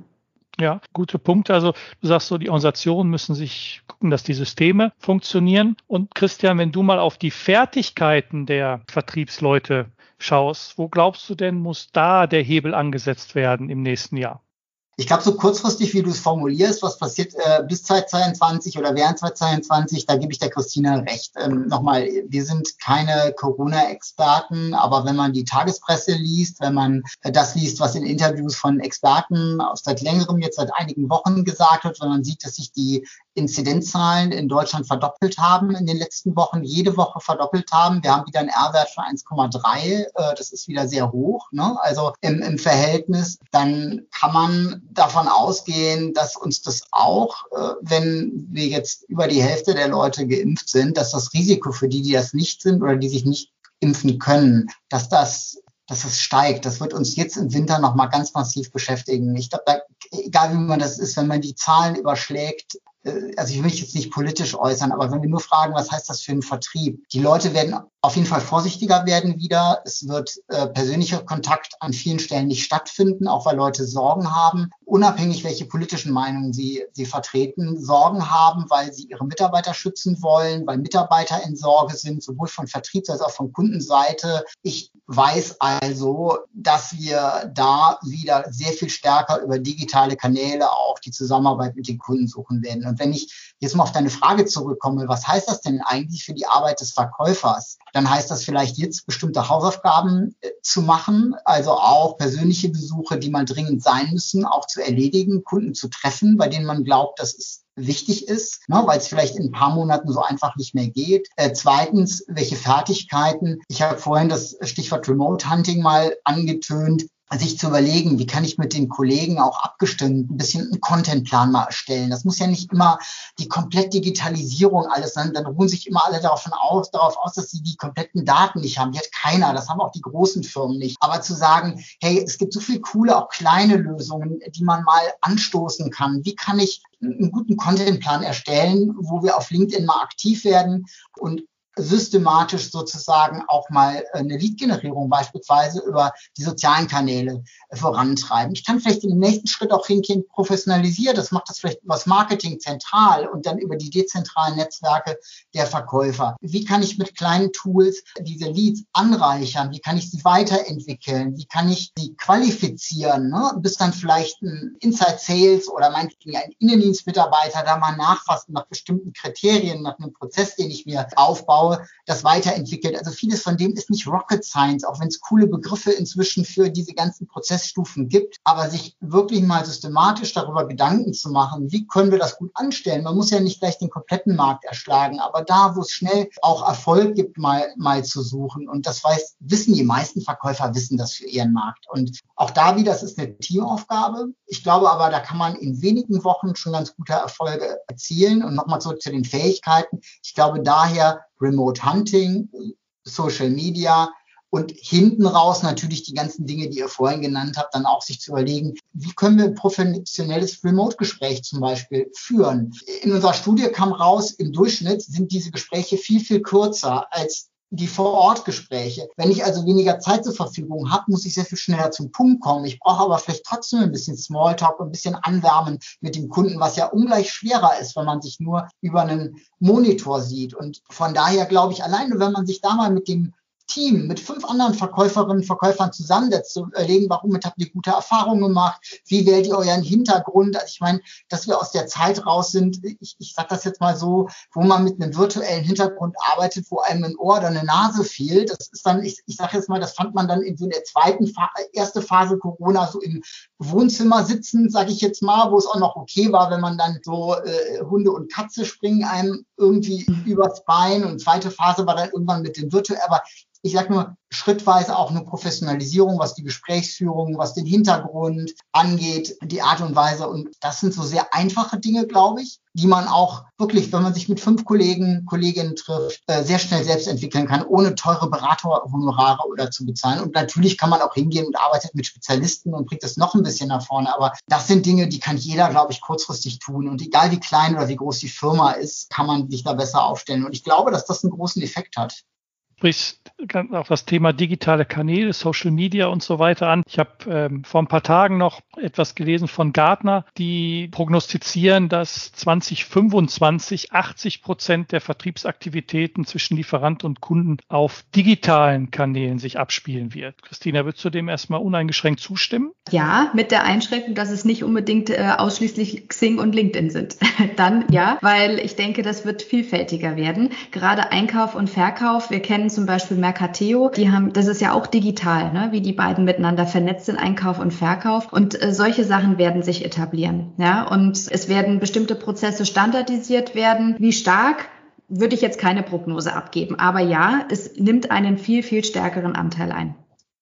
Ja, gute Punkte. Also du sagst so, die Organisationen müssen sich gucken, dass die Systeme funktionieren. Und Christian, wenn du mal auf die Fertigkeiten der Vertriebsleute schaust, wo glaubst du denn, muss da der Hebel angesetzt werden im nächsten Jahr? Ich glaube, so kurzfristig, wie du es formulierst, was passiert äh, bis 2022 oder während 2022, da gebe ich der Christina recht. Ähm, Nochmal, wir sind keine Corona-Experten, aber wenn man die Tagespresse liest, wenn man äh, das liest, was in Interviews von Experten seit längerem, jetzt seit einigen Wochen gesagt wird, wenn man sieht, dass sich die Inzidenzzahlen in Deutschland verdoppelt haben in den letzten Wochen, jede Woche verdoppelt haben. Wir haben wieder einen R-Wert von 1,3. Äh, das ist wieder sehr hoch. Ne? Also im, im Verhältnis, dann kann man davon ausgehen, dass uns das auch, äh, wenn wir jetzt über die Hälfte der Leute geimpft sind, dass das Risiko für die, die das nicht sind oder die sich nicht impfen können, dass das dass es steigt. Das wird uns jetzt im Winter nochmal ganz massiv beschäftigen. Ich glaube, egal wie man das ist, wenn man die Zahlen überschlägt, also ich mich jetzt nicht politisch äußern, aber wenn wir nur fragen, was heißt das für einen Vertrieb? Die Leute werden auf jeden Fall vorsichtiger werden wieder. Es wird äh, persönlicher Kontakt an vielen Stellen nicht stattfinden, auch weil Leute Sorgen haben, unabhängig welche politischen Meinungen sie, sie vertreten, Sorgen haben, weil sie ihre Mitarbeiter schützen wollen, weil Mitarbeiter in Sorge sind, sowohl von Vertriebs- als auch von Kundenseite. Ich weiß also, dass wir da wieder sehr viel stärker über digitale Kanäle auch die Zusammenarbeit mit den Kunden suchen werden. Und wenn ich jetzt mal auf deine Frage zurückkomme, was heißt das denn eigentlich für die Arbeit des Verkäufers? Dann heißt das vielleicht jetzt bestimmte Hausaufgaben äh, zu machen, also auch persönliche Besuche, die mal dringend sein müssen, auch zu erledigen, Kunden zu treffen, bei denen man glaubt, das ist wichtig ist, ne, weil es vielleicht in ein paar Monaten so einfach nicht mehr geht. Äh, zweitens, welche Fertigkeiten. Ich habe vorhin das Stichwort Remote Hunting mal angetönt sich zu überlegen, wie kann ich mit den Kollegen auch abgestimmt ein bisschen einen Contentplan mal erstellen. Das muss ja nicht immer die komplett Digitalisierung alles sein. Dann ruhen sich immer alle davon aus, darauf aus, dass sie die kompletten Daten nicht haben. Die hat keiner. Das haben auch die großen Firmen nicht. Aber zu sagen, hey, es gibt so viel coole, auch kleine Lösungen, die man mal anstoßen kann. Wie kann ich einen guten Contentplan erstellen, wo wir auf LinkedIn mal aktiv werden und systematisch sozusagen auch mal eine Lead-Generierung beispielsweise über die sozialen Kanäle vorantreiben. Ich kann vielleicht dem nächsten Schritt auch hingehen, professionalisiert. Das macht das vielleicht das Marketing zentral und dann über die dezentralen Netzwerke der Verkäufer. Wie kann ich mit kleinen Tools diese Leads anreichern? Wie kann ich sie weiterentwickeln? Wie kann ich sie qualifizieren? Ne? Bis dann vielleicht ein Inside Sales oder meinetwegen ein Innendienstmitarbeiter da mal nachfassen nach bestimmten Kriterien, nach einem Prozess, den ich mir aufbaue aufbaue, das weiterentwickelt. Also vieles von dem ist nicht Rocket Science, auch wenn es coole Begriffe inzwischen für diese ganzen Prozessstufen gibt. Aber sich wirklich mal systematisch darüber Gedanken zu machen, wie können wir das gut anstellen? Man muss ja nicht gleich den kompletten Markt erschlagen, aber da, wo es schnell auch Erfolg gibt, mal, mal zu suchen. Und das weiß, wissen die meisten Verkäufer, wissen das für ihren Markt. Und auch da wieder, das ist eine Teamaufgabe. Ich glaube aber, da kann man in wenigen Wochen schon ganz gute Erfolge erzielen. Und nochmal zurück zu den Fähigkeiten. Ich glaube daher, Remote Hunting, Social Media und hinten raus natürlich die ganzen Dinge, die ihr vorhin genannt habt, dann auch sich zu überlegen, wie können wir ein professionelles Remote-Gespräch zum Beispiel führen. In unserer Studie kam raus, im Durchschnitt sind diese Gespräche viel, viel kürzer als die Vor-Ort-Gespräche. Wenn ich also weniger Zeit zur Verfügung habe, muss ich sehr viel schneller zum Punkt kommen. Ich brauche aber vielleicht trotzdem ein bisschen Smalltalk, ein bisschen Anwärmen mit dem Kunden, was ja ungleich schwerer ist, wenn man sich nur über einen Monitor sieht. Und von daher glaube ich, alleine wenn man sich da mal mit dem Team mit fünf anderen Verkäuferinnen und Verkäufern zusammensetzt, zu überlegen, warum habt ihr gute Erfahrungen gemacht, wie wählt ihr euren Hintergrund. Also ich meine, dass wir aus der Zeit raus sind, ich, ich sage das jetzt mal so, wo man mit einem virtuellen Hintergrund arbeitet, wo einem ein Ohr oder eine Nase fehlt. Das ist dann, ich, ich sage jetzt mal, das fand man dann in so der zweiten, Fa erste Phase Corona so im Wohnzimmer sitzen, sage ich jetzt mal, wo es auch noch okay war, wenn man dann so äh, Hunde und Katze springen einem irgendwie mhm. übers Bein und zweite Phase war dann irgendwann mit dem virtuell, aber ich sage nur, schrittweise auch eine Professionalisierung, was die Gesprächsführung, was den Hintergrund angeht, die Art und Weise. Und das sind so sehr einfache Dinge, glaube ich, die man auch wirklich, wenn man sich mit fünf Kollegen, Kolleginnen trifft, äh, sehr schnell selbst entwickeln kann, ohne teure Beraterhonorare oder zu bezahlen. Und natürlich kann man auch hingehen und arbeitet mit Spezialisten und bringt das noch ein bisschen nach vorne. Aber das sind Dinge, die kann jeder, glaube ich, kurzfristig tun. Und egal wie klein oder wie groß die Firma ist, kann man sich da besser aufstellen. Und ich glaube, dass das einen großen Effekt hat sprichst auch das Thema digitale Kanäle, Social Media und so weiter an. Ich habe ähm, vor ein paar Tagen noch etwas gelesen von Gartner, die prognostizieren, dass 2025 80 Prozent der Vertriebsaktivitäten zwischen Lieferant und Kunden auf digitalen Kanälen sich abspielen wird. Christina, würdest du dem erstmal uneingeschränkt zustimmen? Ja, mit der Einschränkung, dass es nicht unbedingt äh, ausschließlich Xing und LinkedIn sind. Dann ja, weil ich denke, das wird vielfältiger werden. Gerade Einkauf und Verkauf. Wir kennen zum Beispiel Mercateo. Die haben, das ist ja auch digital, ne? wie die beiden miteinander vernetzt sind, Einkauf und Verkauf. Und äh, solche Sachen werden sich etablieren. Ja, und es werden bestimmte Prozesse standardisiert werden. Wie stark? Würde ich jetzt keine Prognose abgeben. Aber ja, es nimmt einen viel, viel stärkeren Anteil ein.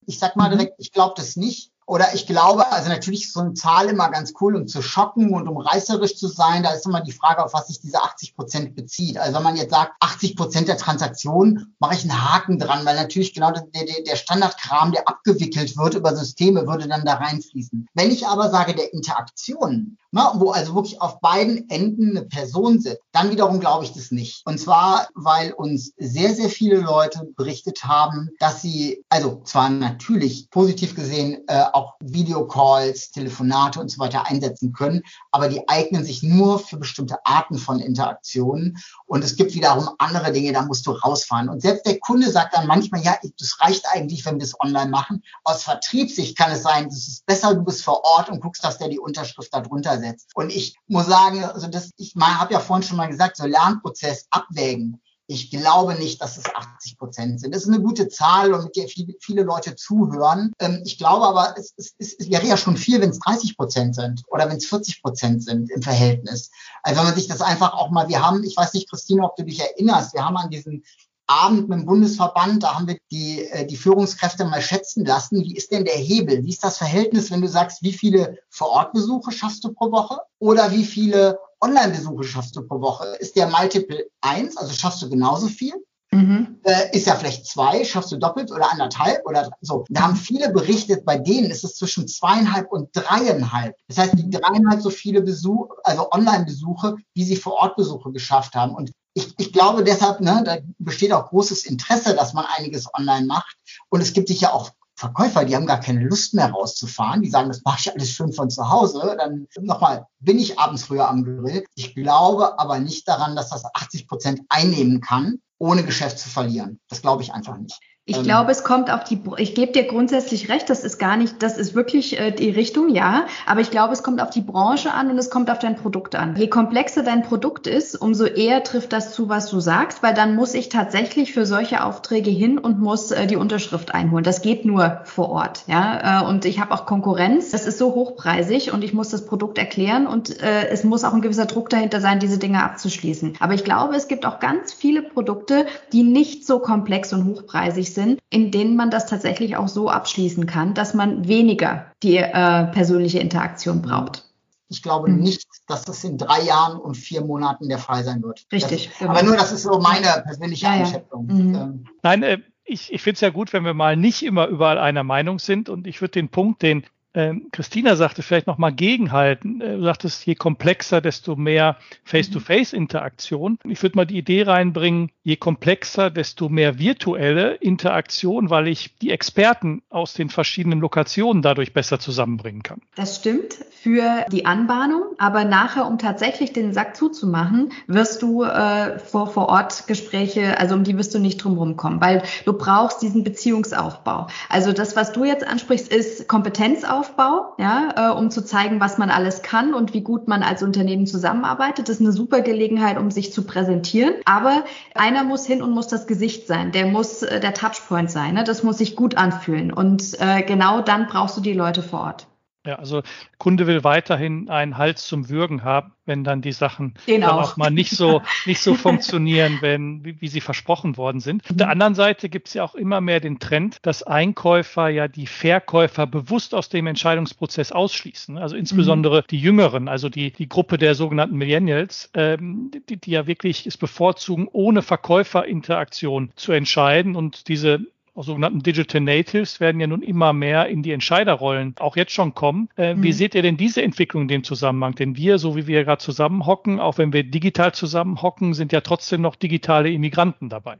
Ich sag mal direkt, ich glaube das nicht. Oder ich glaube, also natürlich ist so eine Zahl immer ganz cool, um zu schocken und um reißerisch zu sein. Da ist immer die Frage, auf was sich diese 80 Prozent bezieht. Also wenn man jetzt sagt, 80 Prozent der Transaktionen, mache ich einen Haken dran, weil natürlich genau der, der, Standardkram, der abgewickelt wird über Systeme, würde dann da reinfließen. Wenn ich aber sage, der Interaktion, ne, wo also wirklich auf beiden Enden eine Person sitzt, dann wiederum glaube ich das nicht. Und zwar, weil uns sehr, sehr viele Leute berichtet haben, dass sie, also zwar natürlich positiv gesehen, äh, auch Videocalls, Telefonate und so weiter einsetzen können, aber die eignen sich nur für bestimmte Arten von Interaktionen. Und es gibt wiederum andere Dinge, da musst du rausfahren. Und selbst der Kunde sagt dann manchmal, ja, das reicht eigentlich, wenn wir es online machen. Aus Vertriebssicht kann es sein, es ist besser, du bist vor Ort und guckst, dass der die Unterschrift darunter setzt. Und ich muss sagen, also das, ich habe ja vorhin schon mal gesagt, so Lernprozess abwägen. Ich glaube nicht, dass es 80 Prozent sind. Das ist eine gute Zahl und mit der viele, Leute zuhören. Ähm, ich glaube aber, es, es, es wäre ja schon viel, wenn es 30 Prozent sind oder wenn es 40 Prozent sind im Verhältnis. Also wenn man sich das einfach auch mal, wir haben, ich weiß nicht, Christine, ob du dich erinnerst, wir haben an diesen Abend mit dem Bundesverband, da haben wir die, äh, die Führungskräfte mal schätzen lassen, wie ist denn der Hebel? Wie ist das Verhältnis, wenn du sagst, wie viele Vorortbesuche schaffst du pro Woche oder wie viele Online-Besuche schaffst du pro Woche? Ist der Multiple eins, also schaffst du genauso viel? Mhm. Äh, ist ja vielleicht zwei, schaffst du doppelt oder anderthalb oder so. Da haben viele berichtet, bei denen ist es zwischen zweieinhalb und dreieinhalb. Das heißt, die dreieinhalb so viele Besuche, also Online-Besuche, wie sie vor Ort Besuche geschafft haben. Und ich, ich glaube deshalb, ne, da besteht auch großes Interesse, dass man einiges online macht. Und es gibt sicher auch Verkäufer, die haben gar keine Lust mehr rauszufahren. Die sagen, das mache ich alles schön von zu Hause. Dann nochmal, bin ich abends früher am Grill. Ich glaube aber nicht daran, dass das 80 Prozent einnehmen kann, ohne Geschäft zu verlieren. Das glaube ich einfach nicht. Ich ähm, glaube, es kommt auf die, ich gebe dir grundsätzlich recht, das ist gar nicht, das ist wirklich äh, die Richtung, ja. Aber ich glaube, es kommt auf die Branche an und es kommt auf dein Produkt an. Je komplexer dein Produkt ist, umso eher trifft das zu, was du sagst, weil dann muss ich tatsächlich für solche Aufträge hin und muss äh, die Unterschrift einholen. Das geht nur vor Ort, ja. Äh, und ich habe auch Konkurrenz. Das ist so hochpreisig und ich muss das Produkt erklären und äh, es muss auch ein gewisser Druck dahinter sein, diese Dinge abzuschließen. Aber ich glaube, es gibt auch ganz viele Produkte, die nicht so komplex und hochpreisig sind, in denen man das tatsächlich auch so abschließen kann, dass man weniger die äh, persönliche Interaktion braucht. Ich glaube mhm. nicht, dass das in drei Jahren und vier Monaten der Fall sein wird. Richtig. Das, genau. Aber nur, das ist so meine persönliche ja, Einschätzung. Ja. Mhm. Ähm. Nein, äh, ich, ich finde es ja gut, wenn wir mal nicht immer überall einer Meinung sind. Und ich würde den Punkt, den ähm, Christina sagte, vielleicht nochmal gegenhalten. Äh, du sagtest, je komplexer, desto mehr Face-to-Face-Interaktion. Ich würde mal die Idee reinbringen, je komplexer, desto mehr virtuelle Interaktion, weil ich die Experten aus den verschiedenen Lokationen dadurch besser zusammenbringen kann. Das stimmt für die Anbahnung, aber nachher, um tatsächlich den Sack zuzumachen, wirst du äh, vor, vor Ort Gespräche, also um die wirst du nicht drumherum kommen, weil du brauchst diesen Beziehungsaufbau. Also das, was du jetzt ansprichst, ist Kompetenzaufbau Aufbau, ja, äh, um zu zeigen, was man alles kann und wie gut man als Unternehmen zusammenarbeitet. Das ist eine super Gelegenheit, um sich zu präsentieren. Aber einer muss hin und muss das Gesicht sein. Der muss äh, der Touchpoint sein. Ne? Das muss sich gut anfühlen. Und äh, genau dann brauchst du die Leute vor Ort. Ja, also Kunde will weiterhin einen Hals zum Würgen haben, wenn dann die Sachen dann auch mal nicht so nicht so funktionieren, wenn wie, wie, sie versprochen worden sind. Auf der mhm. anderen Seite gibt es ja auch immer mehr den Trend, dass Einkäufer ja die Verkäufer bewusst aus dem Entscheidungsprozess ausschließen. Also insbesondere mhm. die Jüngeren, also die die Gruppe der sogenannten Millennials, ähm, die, die ja wirklich es bevorzugen, ohne Verkäuferinteraktion zu entscheiden und diese sogenannten Digital Natives werden ja nun immer mehr in die Entscheiderrollen auch jetzt schon kommen. Äh, mhm. Wie seht ihr denn diese Entwicklung in dem Zusammenhang? Denn wir, so wie wir gerade zusammenhocken, auch wenn wir digital zusammenhocken, sind ja trotzdem noch digitale Immigranten dabei.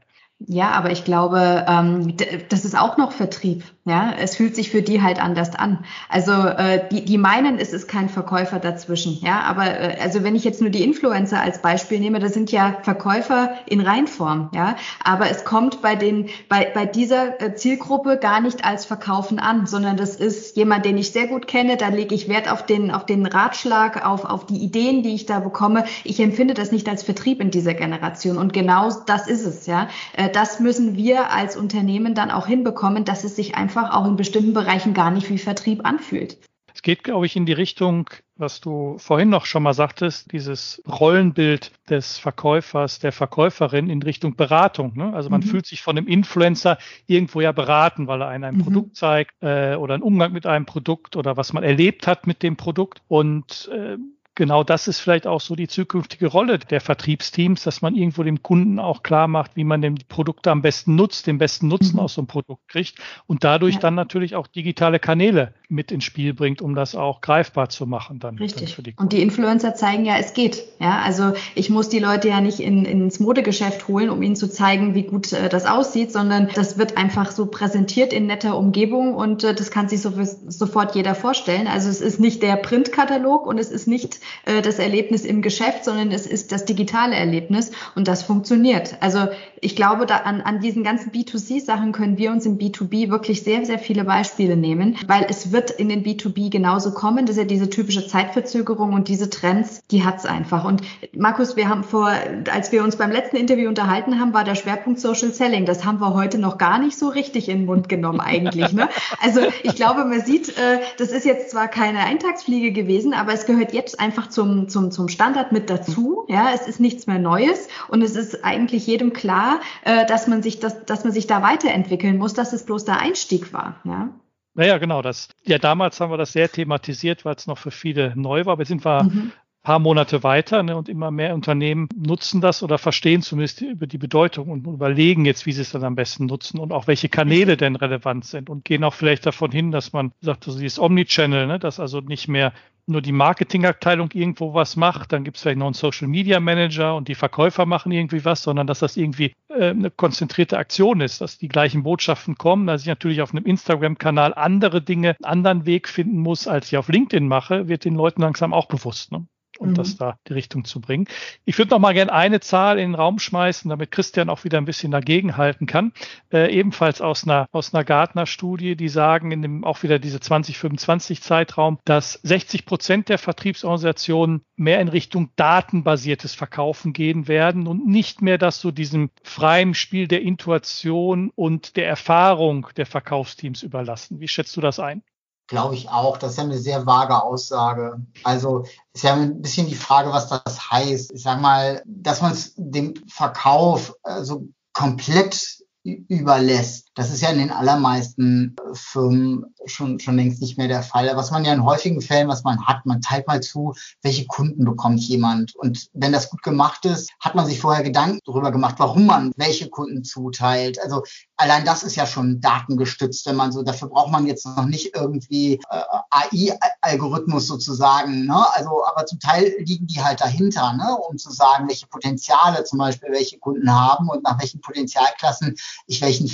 Ja, aber ich glaube, ähm, das ist auch noch Vertrieb. Ja, es fühlt sich für die halt anders an. Also äh, die, die meinen, es ist kein Verkäufer dazwischen. Ja, aber äh, also wenn ich jetzt nur die Influencer als Beispiel nehme, das sind ja Verkäufer in Reinform. Ja, aber es kommt bei den bei bei dieser äh, Zielgruppe gar nicht als Verkaufen an, sondern das ist jemand, den ich sehr gut kenne. Da lege ich Wert auf den auf den Ratschlag, auf auf die Ideen, die ich da bekomme. Ich empfinde das nicht als Vertrieb in dieser Generation und genau das ist es. Ja. Äh, das müssen wir als Unternehmen dann auch hinbekommen, dass es sich einfach auch in bestimmten Bereichen gar nicht wie Vertrieb anfühlt. Es geht, glaube ich, in die Richtung, was du vorhin noch schon mal sagtest, dieses Rollenbild des Verkäufers, der Verkäuferin in Richtung Beratung. Ne? Also man mhm. fühlt sich von dem Influencer irgendwo ja beraten, weil er einen ein mhm. Produkt zeigt äh, oder einen Umgang mit einem Produkt oder was man erlebt hat mit dem Produkt. Und äh, genau das ist vielleicht auch so die zukünftige Rolle der Vertriebsteams, dass man irgendwo dem Kunden auch klar macht, wie man die Produkte am besten nutzt, den besten Nutzen mhm. aus so einem Produkt kriegt und dadurch ja. dann natürlich auch digitale Kanäle mit ins Spiel bringt, um das auch greifbar zu machen. Dann, Richtig. Dann die und die Influencer zeigen ja, es geht. Ja, also ich muss die Leute ja nicht in, ins Modegeschäft holen, um ihnen zu zeigen, wie gut äh, das aussieht, sondern das wird einfach so präsentiert in netter Umgebung und äh, das kann sich so, sofort jeder vorstellen. Also es ist nicht der Printkatalog und es ist nicht äh, das Erlebnis im Geschäft, sondern es ist das digitale Erlebnis und das funktioniert. Also ich glaube, da an, an diesen ganzen B2C-Sachen können wir uns im B2B wirklich sehr, sehr viele Beispiele nehmen, weil es wird in den B2B genauso kommen. Das ist ja diese typische Zeitverzögerung und diese Trends, die hat's einfach. Und Markus, wir haben vor, als wir uns beim letzten Interview unterhalten haben, war der Schwerpunkt Social Selling. Das haben wir heute noch gar nicht so richtig in den Mund genommen eigentlich. Ne? Also ich glaube, man sieht, äh, das ist jetzt zwar keine Eintagsfliege gewesen, aber es gehört jetzt einfach zum, zum, zum Standard mit dazu. Ja, es ist nichts mehr Neues und es ist eigentlich jedem klar, äh, dass man sich das, dass man sich da weiterentwickeln muss, dass es bloß der Einstieg war. Ja. Naja, genau. Das, ja, damals haben wir das sehr thematisiert, weil es noch für viele neu war. Aber sind wir mhm. Paar Monate weiter ne, und immer mehr Unternehmen nutzen das oder verstehen zumindest über die Bedeutung und überlegen jetzt, wie sie es dann am besten nutzen und auch welche Kanäle denn relevant sind und gehen auch vielleicht davon hin, dass man sagt, also dieses Omnichannel, ne, dass also nicht mehr nur die Marketingabteilung irgendwo was macht, dann gibt es vielleicht noch einen Social Media Manager und die Verkäufer machen irgendwie was, sondern dass das irgendwie äh, eine konzentrierte Aktion ist, dass die gleichen Botschaften kommen, dass ich natürlich auf einem Instagram-Kanal andere Dinge, einen anderen Weg finden muss, als ich auf LinkedIn mache, wird den Leuten langsam auch bewusst. Ne? Um mhm. das da die Richtung zu bringen. Ich würde noch mal gerne eine Zahl in den Raum schmeißen, damit Christian auch wieder ein bisschen dagegen halten kann. Äh, ebenfalls aus einer, aus einer Gartner-Studie, die sagen, in dem auch wieder diese 2025 Zeitraum, dass 60 Prozent der Vertriebsorganisationen mehr in Richtung datenbasiertes Verkaufen gehen werden und nicht mehr das so diesem freien Spiel der Intuition und der Erfahrung der Verkaufsteams überlassen. Wie schätzt du das ein? Glaube ich auch. Das ist ja eine sehr vage Aussage. Also ist ja ein bisschen die Frage, was das heißt. Ich sag mal, dass man es dem Verkauf äh, so komplett überlässt. Das ist ja in den allermeisten Firmen schon, schon längst nicht mehr der Fall. Was man ja in häufigen Fällen, was man hat, man teilt mal zu, welche Kunden bekommt jemand. Und wenn das gut gemacht ist, hat man sich vorher Gedanken darüber gemacht, warum man welche Kunden zuteilt. Also allein das ist ja schon datengestützt, wenn man so, dafür braucht man jetzt noch nicht irgendwie äh, AI-Algorithmus sozusagen. Ne? Also, aber zum Teil liegen die halt dahinter, ne? um zu sagen, welche Potenziale zum Beispiel welche Kunden haben und nach welchen Potenzialklassen ich welchen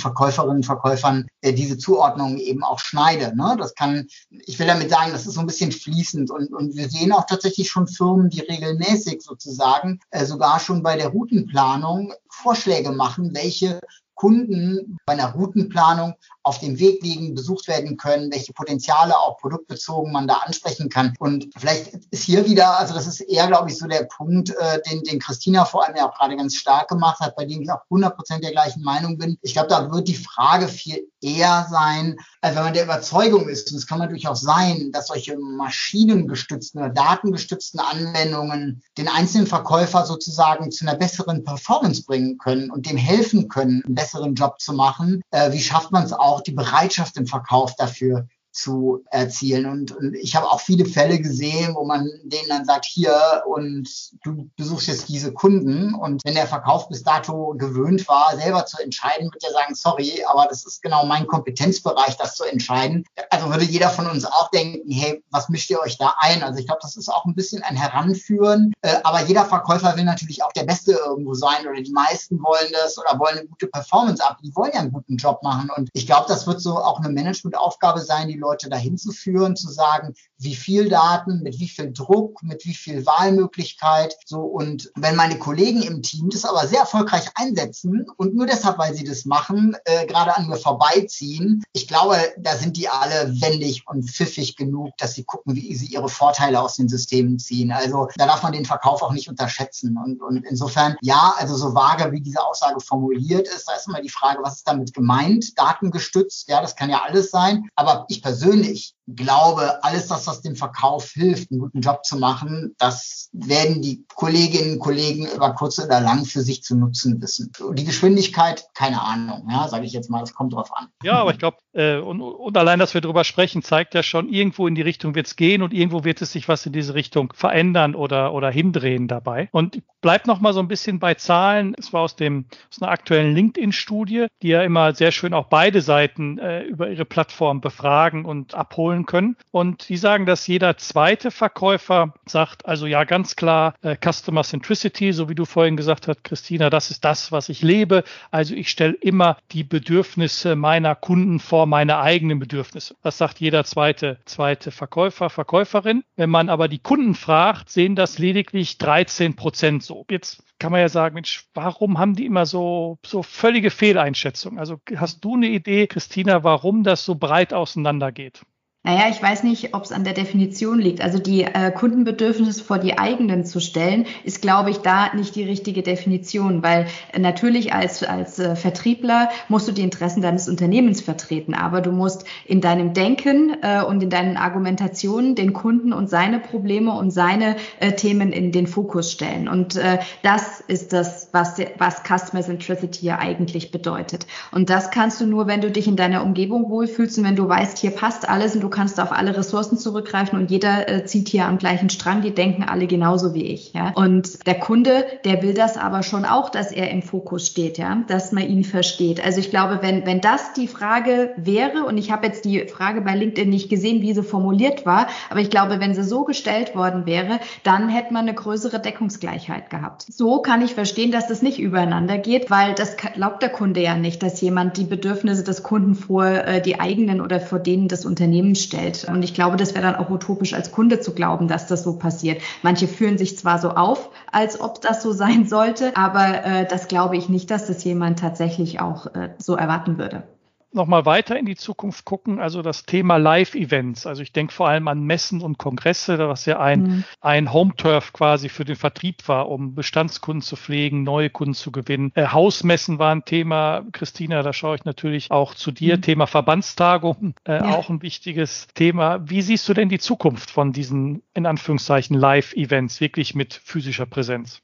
Verkäuferinnen und Verkäufern äh, diese Zuordnung eben auch schneide. Ne? Das kann, ich will damit sagen, das ist so ein bisschen fließend und, und wir sehen auch tatsächlich schon Firmen, die regelmäßig sozusagen äh, sogar schon bei der Routenplanung Vorschläge machen, welche Kunden bei einer Routenplanung auf dem Weg liegen, besucht werden können, welche Potenziale auch produktbezogen man da ansprechen kann. Und vielleicht ist hier wieder, also das ist eher, glaube ich, so der Punkt, äh, den, den Christina vor allem ja auch gerade ganz stark gemacht hat, bei dem ich auch 100 Prozent der gleichen Meinung bin. Ich glaube, da wird die Frage viel eher sein, also wenn man der Überzeugung ist, und es kann man durchaus sein, dass solche maschinengestützten oder datengestützten Anwendungen den einzelnen Verkäufer sozusagen zu einer besseren Performance bringen können und dem helfen können, einen besseren Job zu machen. Äh, wie schafft man es auch, auch die Bereitschaft im Verkauf dafür zu erzielen. Und, und ich habe auch viele Fälle gesehen, wo man denen dann sagt, hier und du besuchst jetzt diese Kunden. Und wenn der Verkauf bis dato gewöhnt war, selber zu entscheiden, wird er sagen, sorry, aber das ist genau mein Kompetenzbereich, das zu entscheiden. Also würde jeder von uns auch denken, hey, was mischt ihr euch da ein? Also ich glaube, das ist auch ein bisschen ein Heranführen. Äh, aber jeder Verkäufer will natürlich auch der Beste irgendwo sein oder die meisten wollen das oder wollen eine gute Performance ab. Die wollen ja einen guten Job machen. Und ich glaube, das wird so auch eine Managementaufgabe sein, die Leute dahin zu führen, zu sagen, wie viel Daten, mit wie viel Druck, mit wie viel Wahlmöglichkeit. So und wenn meine Kollegen im Team das aber sehr erfolgreich einsetzen und nur deshalb, weil sie das machen, äh, gerade an mir vorbeiziehen, ich glaube, da sind die alle wendig und pfiffig genug, dass sie gucken, wie sie ihre Vorteile aus den Systemen ziehen. Also da darf man den Verkauf auch nicht unterschätzen. Und, und insofern, ja, also so vage, wie diese Aussage formuliert ist, da ist immer die Frage, was ist damit gemeint? Datengestützt, ja, das kann ja alles sein. Aber ich persönlich persönlich glaube, alles das, was dem Verkauf hilft, einen guten Job zu machen, das werden die Kolleginnen und Kollegen über kurz oder lang für sich zu nutzen wissen. Die Geschwindigkeit, keine Ahnung, ja, sage ich jetzt mal, das kommt drauf an. Ja, aber ich glaube, äh, und, und allein, dass wir darüber sprechen, zeigt ja schon, irgendwo in die Richtung wird es gehen und irgendwo wird es sich was in diese Richtung verändern oder, oder hindrehen dabei. Und bleibt noch mal so ein bisschen bei Zahlen. Es war aus dem aus einer aktuellen LinkedIn-Studie, die ja immer sehr schön auch beide Seiten äh, über ihre Plattform befragen und abholen können. Und die sagen, dass jeder zweite Verkäufer sagt, also ja, ganz klar, äh, Customer Centricity, so wie du vorhin gesagt hast, Christina, das ist das, was ich lebe. Also ich stelle immer die Bedürfnisse meiner Kunden vor meine eigenen Bedürfnisse. Das sagt jeder zweite, zweite Verkäufer, Verkäuferin. Wenn man aber die Kunden fragt, sehen das lediglich 13 Prozent so. Jetzt kann man ja sagen, Mensch, warum haben die immer so, so völlige Fehleinschätzungen? Also hast du eine Idee, Christina, warum das so breit auseinandergeht? Naja, ich weiß nicht, ob es an der Definition liegt. Also die äh, Kundenbedürfnisse vor die eigenen zu stellen, ist, glaube ich, da nicht die richtige Definition, weil äh, natürlich als, als äh, Vertriebler musst du die Interessen deines Unternehmens vertreten, aber du musst in deinem Denken äh, und in deinen Argumentationen den Kunden und seine Probleme und seine äh, Themen in den Fokus stellen. Und äh, das ist das, was, was Customer Centricity ja eigentlich bedeutet. Und das kannst du nur, wenn du dich in deiner Umgebung wohlfühlst und wenn du weißt, hier passt alles und du kannst auf alle Ressourcen zurückgreifen und jeder äh, zieht hier am gleichen Strang, die denken alle genauso wie ich. Ja? Und der Kunde, der will das aber schon auch, dass er im Fokus steht, ja, dass man ihn versteht. Also ich glaube, wenn, wenn das die Frage wäre, und ich habe jetzt die Frage bei LinkedIn nicht gesehen, wie sie formuliert war, aber ich glaube, wenn sie so gestellt worden wäre, dann hätte man eine größere Deckungsgleichheit gehabt. So kann ich verstehen, dass das nicht übereinander geht, weil das glaubt der Kunde ja nicht, dass jemand die Bedürfnisse des Kunden vor äh, die eigenen oder vor denen des Unternehmens stellt. Und ich glaube, das wäre dann auch utopisch als Kunde zu glauben, dass das so passiert. Manche führen sich zwar so auf, als ob das so sein sollte, aber äh, das glaube ich nicht, dass das jemand tatsächlich auch äh, so erwarten würde nochmal weiter in die Zukunft gucken, also das Thema Live-Events. Also ich denke vor allem an Messen und Kongresse, was ja ein, mhm. ein Home-Turf quasi für den Vertrieb war, um Bestandskunden zu pflegen, neue Kunden zu gewinnen. Äh, Hausmessen war ein Thema. Christina, da schaue ich natürlich auch zu dir. Mhm. Thema Verbandstagung, äh, ja. auch ein wichtiges Thema. Wie siehst du denn die Zukunft von diesen, in Anführungszeichen, Live-Events, wirklich mit physischer Präsenz?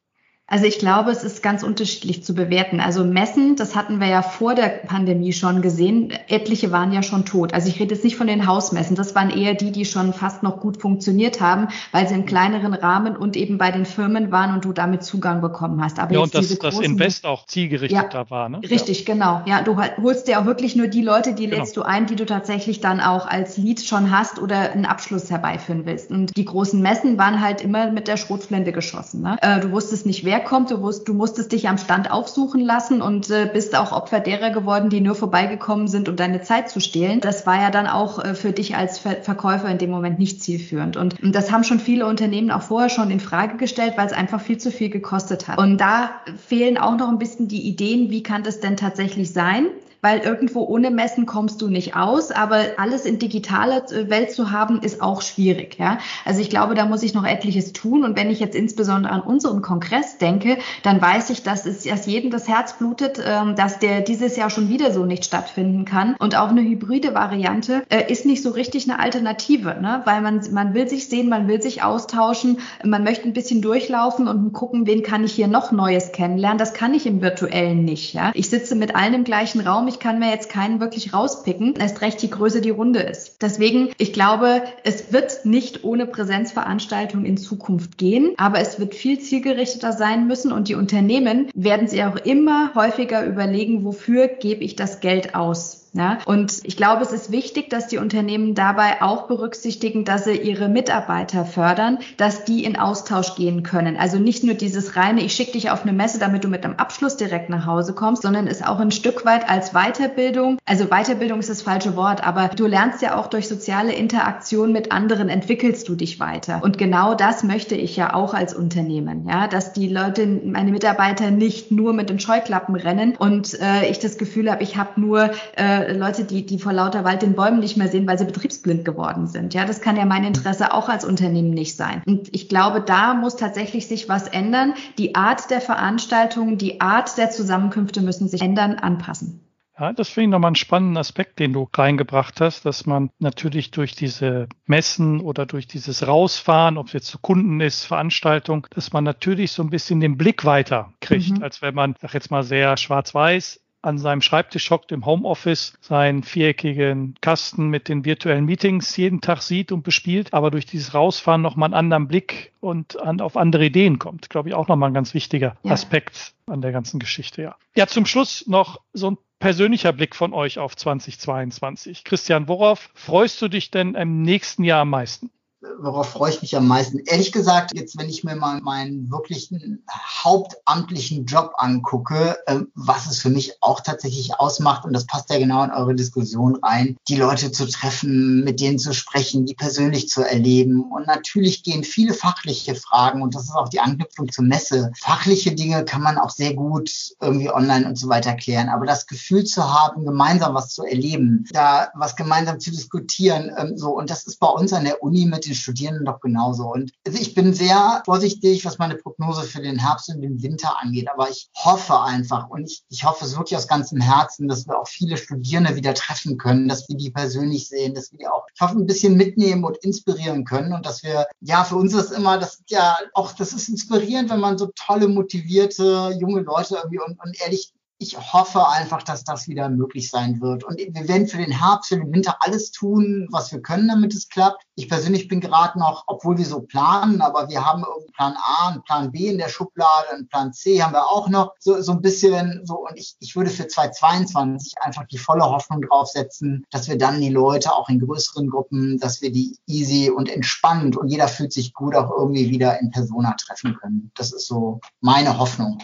Also ich glaube, es ist ganz unterschiedlich zu bewerten. Also Messen, das hatten wir ja vor der Pandemie schon gesehen. Etliche waren ja schon tot. Also ich rede jetzt nicht von den Hausmessen. Das waren eher die, die schon fast noch gut funktioniert haben, weil sie im kleineren Rahmen und eben bei den Firmen waren und du damit Zugang bekommen hast. Aber ja, und das, das Invest auch zielgerichteter ja, war. Ne? Richtig, ja. genau. Ja, du holst dir auch wirklich nur die Leute, die genau. lädst du ein, die du tatsächlich dann auch als Lead schon hast oder einen Abschluss herbeiführen willst. Und die großen Messen waren halt immer mit der Schrotflinte geschossen. Ne? Äh, du wusstest nicht, wer wer kommt. Du, musst, du musstest dich am Stand aufsuchen lassen und äh, bist auch Opfer derer geworden, die nur vorbeigekommen sind, um deine Zeit zu stehlen. Das war ja dann auch äh, für dich als Ver Verkäufer in dem Moment nicht zielführend. Und, und das haben schon viele Unternehmen auch vorher schon in Frage gestellt, weil es einfach viel zu viel gekostet hat. Und da fehlen auch noch ein bisschen die Ideen, wie kann das denn tatsächlich sein? Weil irgendwo ohne Messen kommst du nicht aus, aber alles in digitaler äh, Welt zu haben, ist auch schwierig. Ja? Also ich glaube, da muss ich noch etliches tun. Und wenn ich jetzt insbesondere an unseren Kongress denke, dann weiß ich, dass es dass jedem das Herz blutet, ähm, dass der dieses Jahr schon wieder so nicht stattfinden kann. Und auch eine hybride Variante äh, ist nicht so richtig eine Alternative, ne? weil man, man will sich sehen, man will sich austauschen, man möchte ein bisschen durchlaufen und gucken, wen kann ich hier noch Neues kennenlernen. Das kann ich im virtuellen nicht. Ja? Ich sitze mit allen im gleichen Raum. Ich ich kann mir jetzt keinen wirklich rauspicken, erst recht die Größe die Runde ist. Deswegen, ich glaube, es wird nicht ohne Präsenzveranstaltung in Zukunft gehen, aber es wird viel zielgerichteter sein müssen und die Unternehmen werden sich auch immer häufiger überlegen, wofür gebe ich das Geld aus. Ja, und ich glaube, es ist wichtig, dass die Unternehmen dabei auch berücksichtigen, dass sie ihre Mitarbeiter fördern, dass die in Austausch gehen können. Also nicht nur dieses reine, ich schicke dich auf eine Messe, damit du mit einem Abschluss direkt nach Hause kommst, sondern es auch ein Stück weit als Weiterbildung. Also Weiterbildung ist das falsche Wort, aber du lernst ja auch durch soziale Interaktion mit anderen, entwickelst du dich weiter. Und genau das möchte ich ja auch als Unternehmen, ja, dass die Leute, meine Mitarbeiter nicht nur mit den Scheuklappen rennen und äh, ich das Gefühl habe, ich habe nur äh, Leute, die, die vor lauter Wald den Bäumen nicht mehr sehen, weil sie betriebsblind geworden sind. Ja, das kann ja mein Interesse auch als Unternehmen nicht sein. Und ich glaube, da muss tatsächlich sich was ändern. Die Art der Veranstaltungen, die Art der Zusammenkünfte müssen sich ändern, anpassen. Ja, das finde ich nochmal einen spannenden Aspekt, den du reingebracht hast, dass man natürlich durch diese Messen oder durch dieses Rausfahren, ob es jetzt zu Kunden ist, Veranstaltung, dass man natürlich so ein bisschen den Blick weiter kriegt, mhm. als wenn man, sag jetzt mal sehr schwarz-weiß an seinem Schreibtisch hockt im Homeoffice, seinen viereckigen Kasten mit den virtuellen Meetings jeden Tag sieht und bespielt, aber durch dieses Rausfahren nochmal einen anderen Blick und an, auf andere Ideen kommt. Glaube ich auch nochmal ein ganz wichtiger ja. Aspekt an der ganzen Geschichte, ja. Ja, zum Schluss noch so ein persönlicher Blick von euch auf 2022. Christian, worauf freust du dich denn im nächsten Jahr am meisten? Worauf freue ich mich am meisten? Ehrlich gesagt, jetzt, wenn ich mir mal meinen wirklichen hauptamtlichen Job angucke, äh, was es für mich auch tatsächlich ausmacht, und das passt ja genau in eure Diskussion rein, die Leute zu treffen, mit denen zu sprechen, die persönlich zu erleben. Und natürlich gehen viele fachliche Fragen, und das ist auch die Anknüpfung zur Messe. Fachliche Dinge kann man auch sehr gut irgendwie online und so weiter klären. Aber das Gefühl zu haben, gemeinsam was zu erleben, da was gemeinsam zu diskutieren, ähm, so, und das ist bei uns an der Uni mit den Studierenden doch genauso. Und also ich bin sehr vorsichtig, was meine Prognose für den Herbst und den Winter angeht. Aber ich hoffe einfach und ich, ich hoffe es wirklich aus ganzem Herzen, dass wir auch viele Studierende wieder treffen können, dass wir die persönlich sehen, dass wir die auch, ich hoffe, ein bisschen mitnehmen und inspirieren können und dass wir, ja, für uns ist immer, das ja auch, das ist inspirierend, wenn man so tolle, motivierte junge Leute irgendwie und, und ehrlich ich hoffe einfach, dass das wieder möglich sein wird. Und wir werden für den Herbst, für den Winter alles tun, was wir können, damit es klappt. Ich persönlich bin gerade noch, obwohl wir so planen, aber wir haben einen Plan A, einen Plan B in der Schublade, einen Plan C haben wir auch noch so, so ein bisschen so. Und ich, ich würde für 2022 einfach die volle Hoffnung draufsetzen, dass wir dann die Leute auch in größeren Gruppen, dass wir die easy und entspannt und jeder fühlt sich gut auch irgendwie wieder in Persona treffen können. Das ist so meine Hoffnung.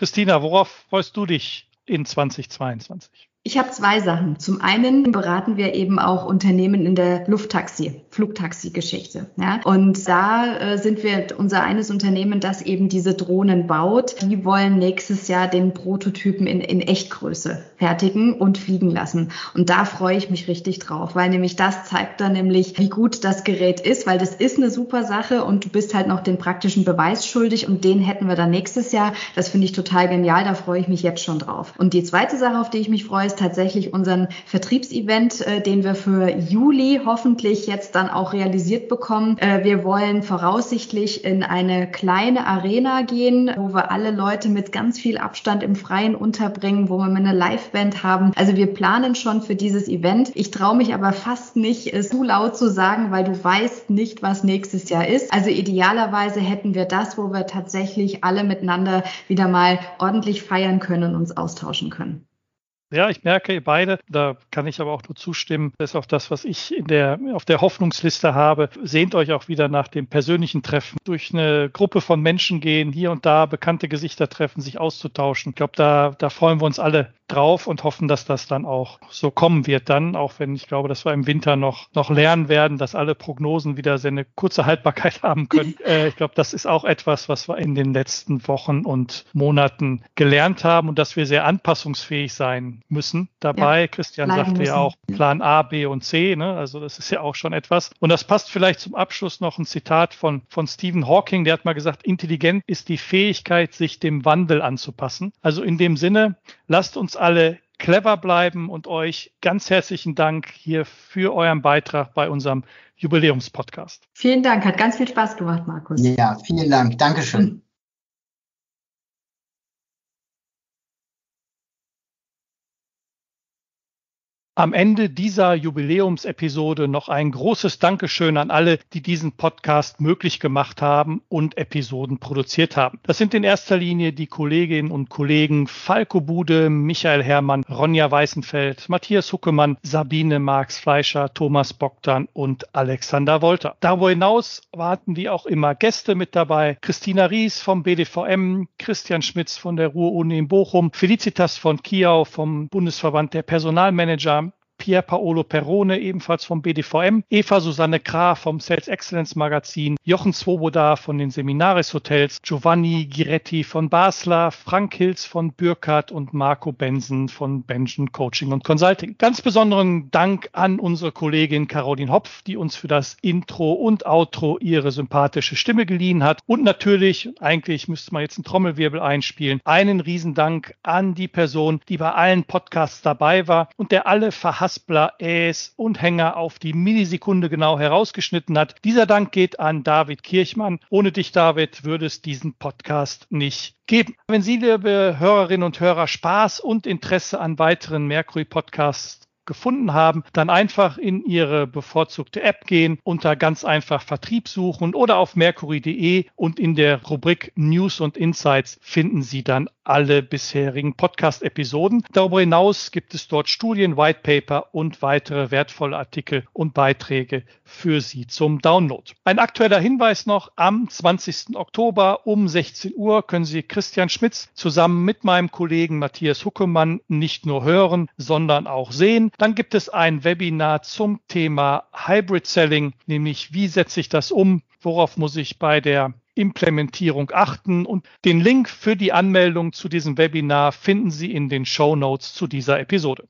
Christina, worauf freust du dich in 2022? Ich habe zwei Sachen. Zum einen beraten wir eben auch Unternehmen in der Lufttaxi, Flugtaxi-Geschichte. Ja? Und da äh, sind wir unser eines Unternehmen, das eben diese Drohnen baut. Die wollen nächstes Jahr den Prototypen in, in Echtgröße fertigen und fliegen lassen. Und da freue ich mich richtig drauf, weil nämlich das zeigt dann nämlich, wie gut das Gerät ist, weil das ist eine super Sache und du bist halt noch den praktischen Beweis schuldig und den hätten wir dann nächstes Jahr. Das finde ich total genial, da freue ich mich jetzt schon drauf. Und die zweite Sache, auf die ich mich freue, ist tatsächlich unseren Vertriebsevent, äh, den wir für Juli hoffentlich jetzt dann auch realisiert bekommen. Äh, wir wollen voraussichtlich in eine kleine Arena gehen, wo wir alle Leute mit ganz viel Abstand im Freien unterbringen, wo wir eine Liveband haben. Also wir planen schon für dieses Event. Ich traue mich aber fast nicht, es zu laut zu sagen, weil du weißt nicht, was nächstes Jahr ist. Also idealerweise hätten wir das, wo wir tatsächlich alle miteinander wieder mal ordentlich feiern können und uns austauschen können. Ja, ich merke beide, da kann ich aber auch nur zustimmen, das ist auch das, was ich in der, auf der Hoffnungsliste habe. Sehnt euch auch wieder nach dem persönlichen Treffen, durch eine Gruppe von Menschen gehen, hier und da bekannte Gesichter treffen, sich auszutauschen. Ich glaube, da, da freuen wir uns alle drauf und hoffen, dass das dann auch so kommen wird dann, auch wenn ich glaube, dass wir im Winter noch, noch lernen werden, dass alle Prognosen wieder sehr eine kurze Haltbarkeit haben können. äh, ich glaube, das ist auch etwas, was wir in den letzten Wochen und Monaten gelernt haben und dass wir sehr anpassungsfähig sein müssen. Dabei, ja, Christian sagte müssen. ja auch Plan A, B und C, ne? also das ist ja auch schon etwas. Und das passt vielleicht zum Abschluss noch ein Zitat von, von Stephen Hawking, der hat mal gesagt, intelligent ist die Fähigkeit, sich dem Wandel anzupassen. Also in dem Sinne, lasst uns alle clever bleiben und euch ganz herzlichen Dank hier für euren Beitrag bei unserem Jubiläumspodcast. Vielen Dank, hat ganz viel Spaß gemacht, Markus. Ja, vielen Dank. Dankeschön. Am Ende dieser Jubiläumsepisode noch ein großes Dankeschön an alle, die diesen Podcast möglich gemacht haben und Episoden produziert haben. Das sind in erster Linie die Kolleginnen und Kollegen Falco Bude, Michael Herrmann, Ronja Weißenfeld, Matthias Huckemann, Sabine Marx Fleischer, Thomas Bogdan und Alexander Wolter. Darüber hinaus warten wie auch immer Gäste mit dabei. Christina Ries vom BDVM, Christian Schmitz von der Ruhr-Uni in Bochum, Felicitas von Kiau vom Bundesverband der Personalmanager, Pier Paolo Perrone, ebenfalls vom BDVM, Eva Susanne Krah vom Sales Excellence Magazin, Jochen Swoboda von den Seminaris Hotels, Giovanni Giretti von Basler, Frank Hills von Bürkhardt und Marco Bensen von Benjen Coaching und Consulting. Ganz besonderen Dank an unsere Kollegin Caroline Hopf, die uns für das Intro und Outro ihre sympathische Stimme geliehen hat. Und natürlich, eigentlich müsste man jetzt einen Trommelwirbel einspielen, einen Riesendank an die Person, die bei allen Podcasts dabei war und der alle verhasst Haspler, Äs und Hänger auf die Millisekunde genau herausgeschnitten hat. Dieser Dank geht an David Kirchmann. Ohne dich, David, würde es diesen Podcast nicht geben. Wenn Sie, liebe Hörerinnen und Hörer, Spaß und Interesse an weiteren Mercury-Podcasts gefunden haben, dann einfach in Ihre bevorzugte App gehen, unter ganz einfach Vertrieb suchen oder auf mercury.de und in der Rubrik News und Insights finden Sie dann alle bisherigen Podcast-Episoden. Darüber hinaus gibt es dort Studien, White Paper und weitere wertvolle Artikel und Beiträge für Sie zum Download. Ein aktueller Hinweis noch, am 20. Oktober um 16 Uhr können Sie Christian Schmitz zusammen mit meinem Kollegen Matthias Huckemann nicht nur hören, sondern auch sehen. Dann gibt es ein Webinar zum Thema Hybrid Selling, nämlich wie setze ich das um, worauf muss ich bei der Implementierung achten. Und den Link für die Anmeldung zu diesem Webinar finden Sie in den Show Notes zu dieser Episode.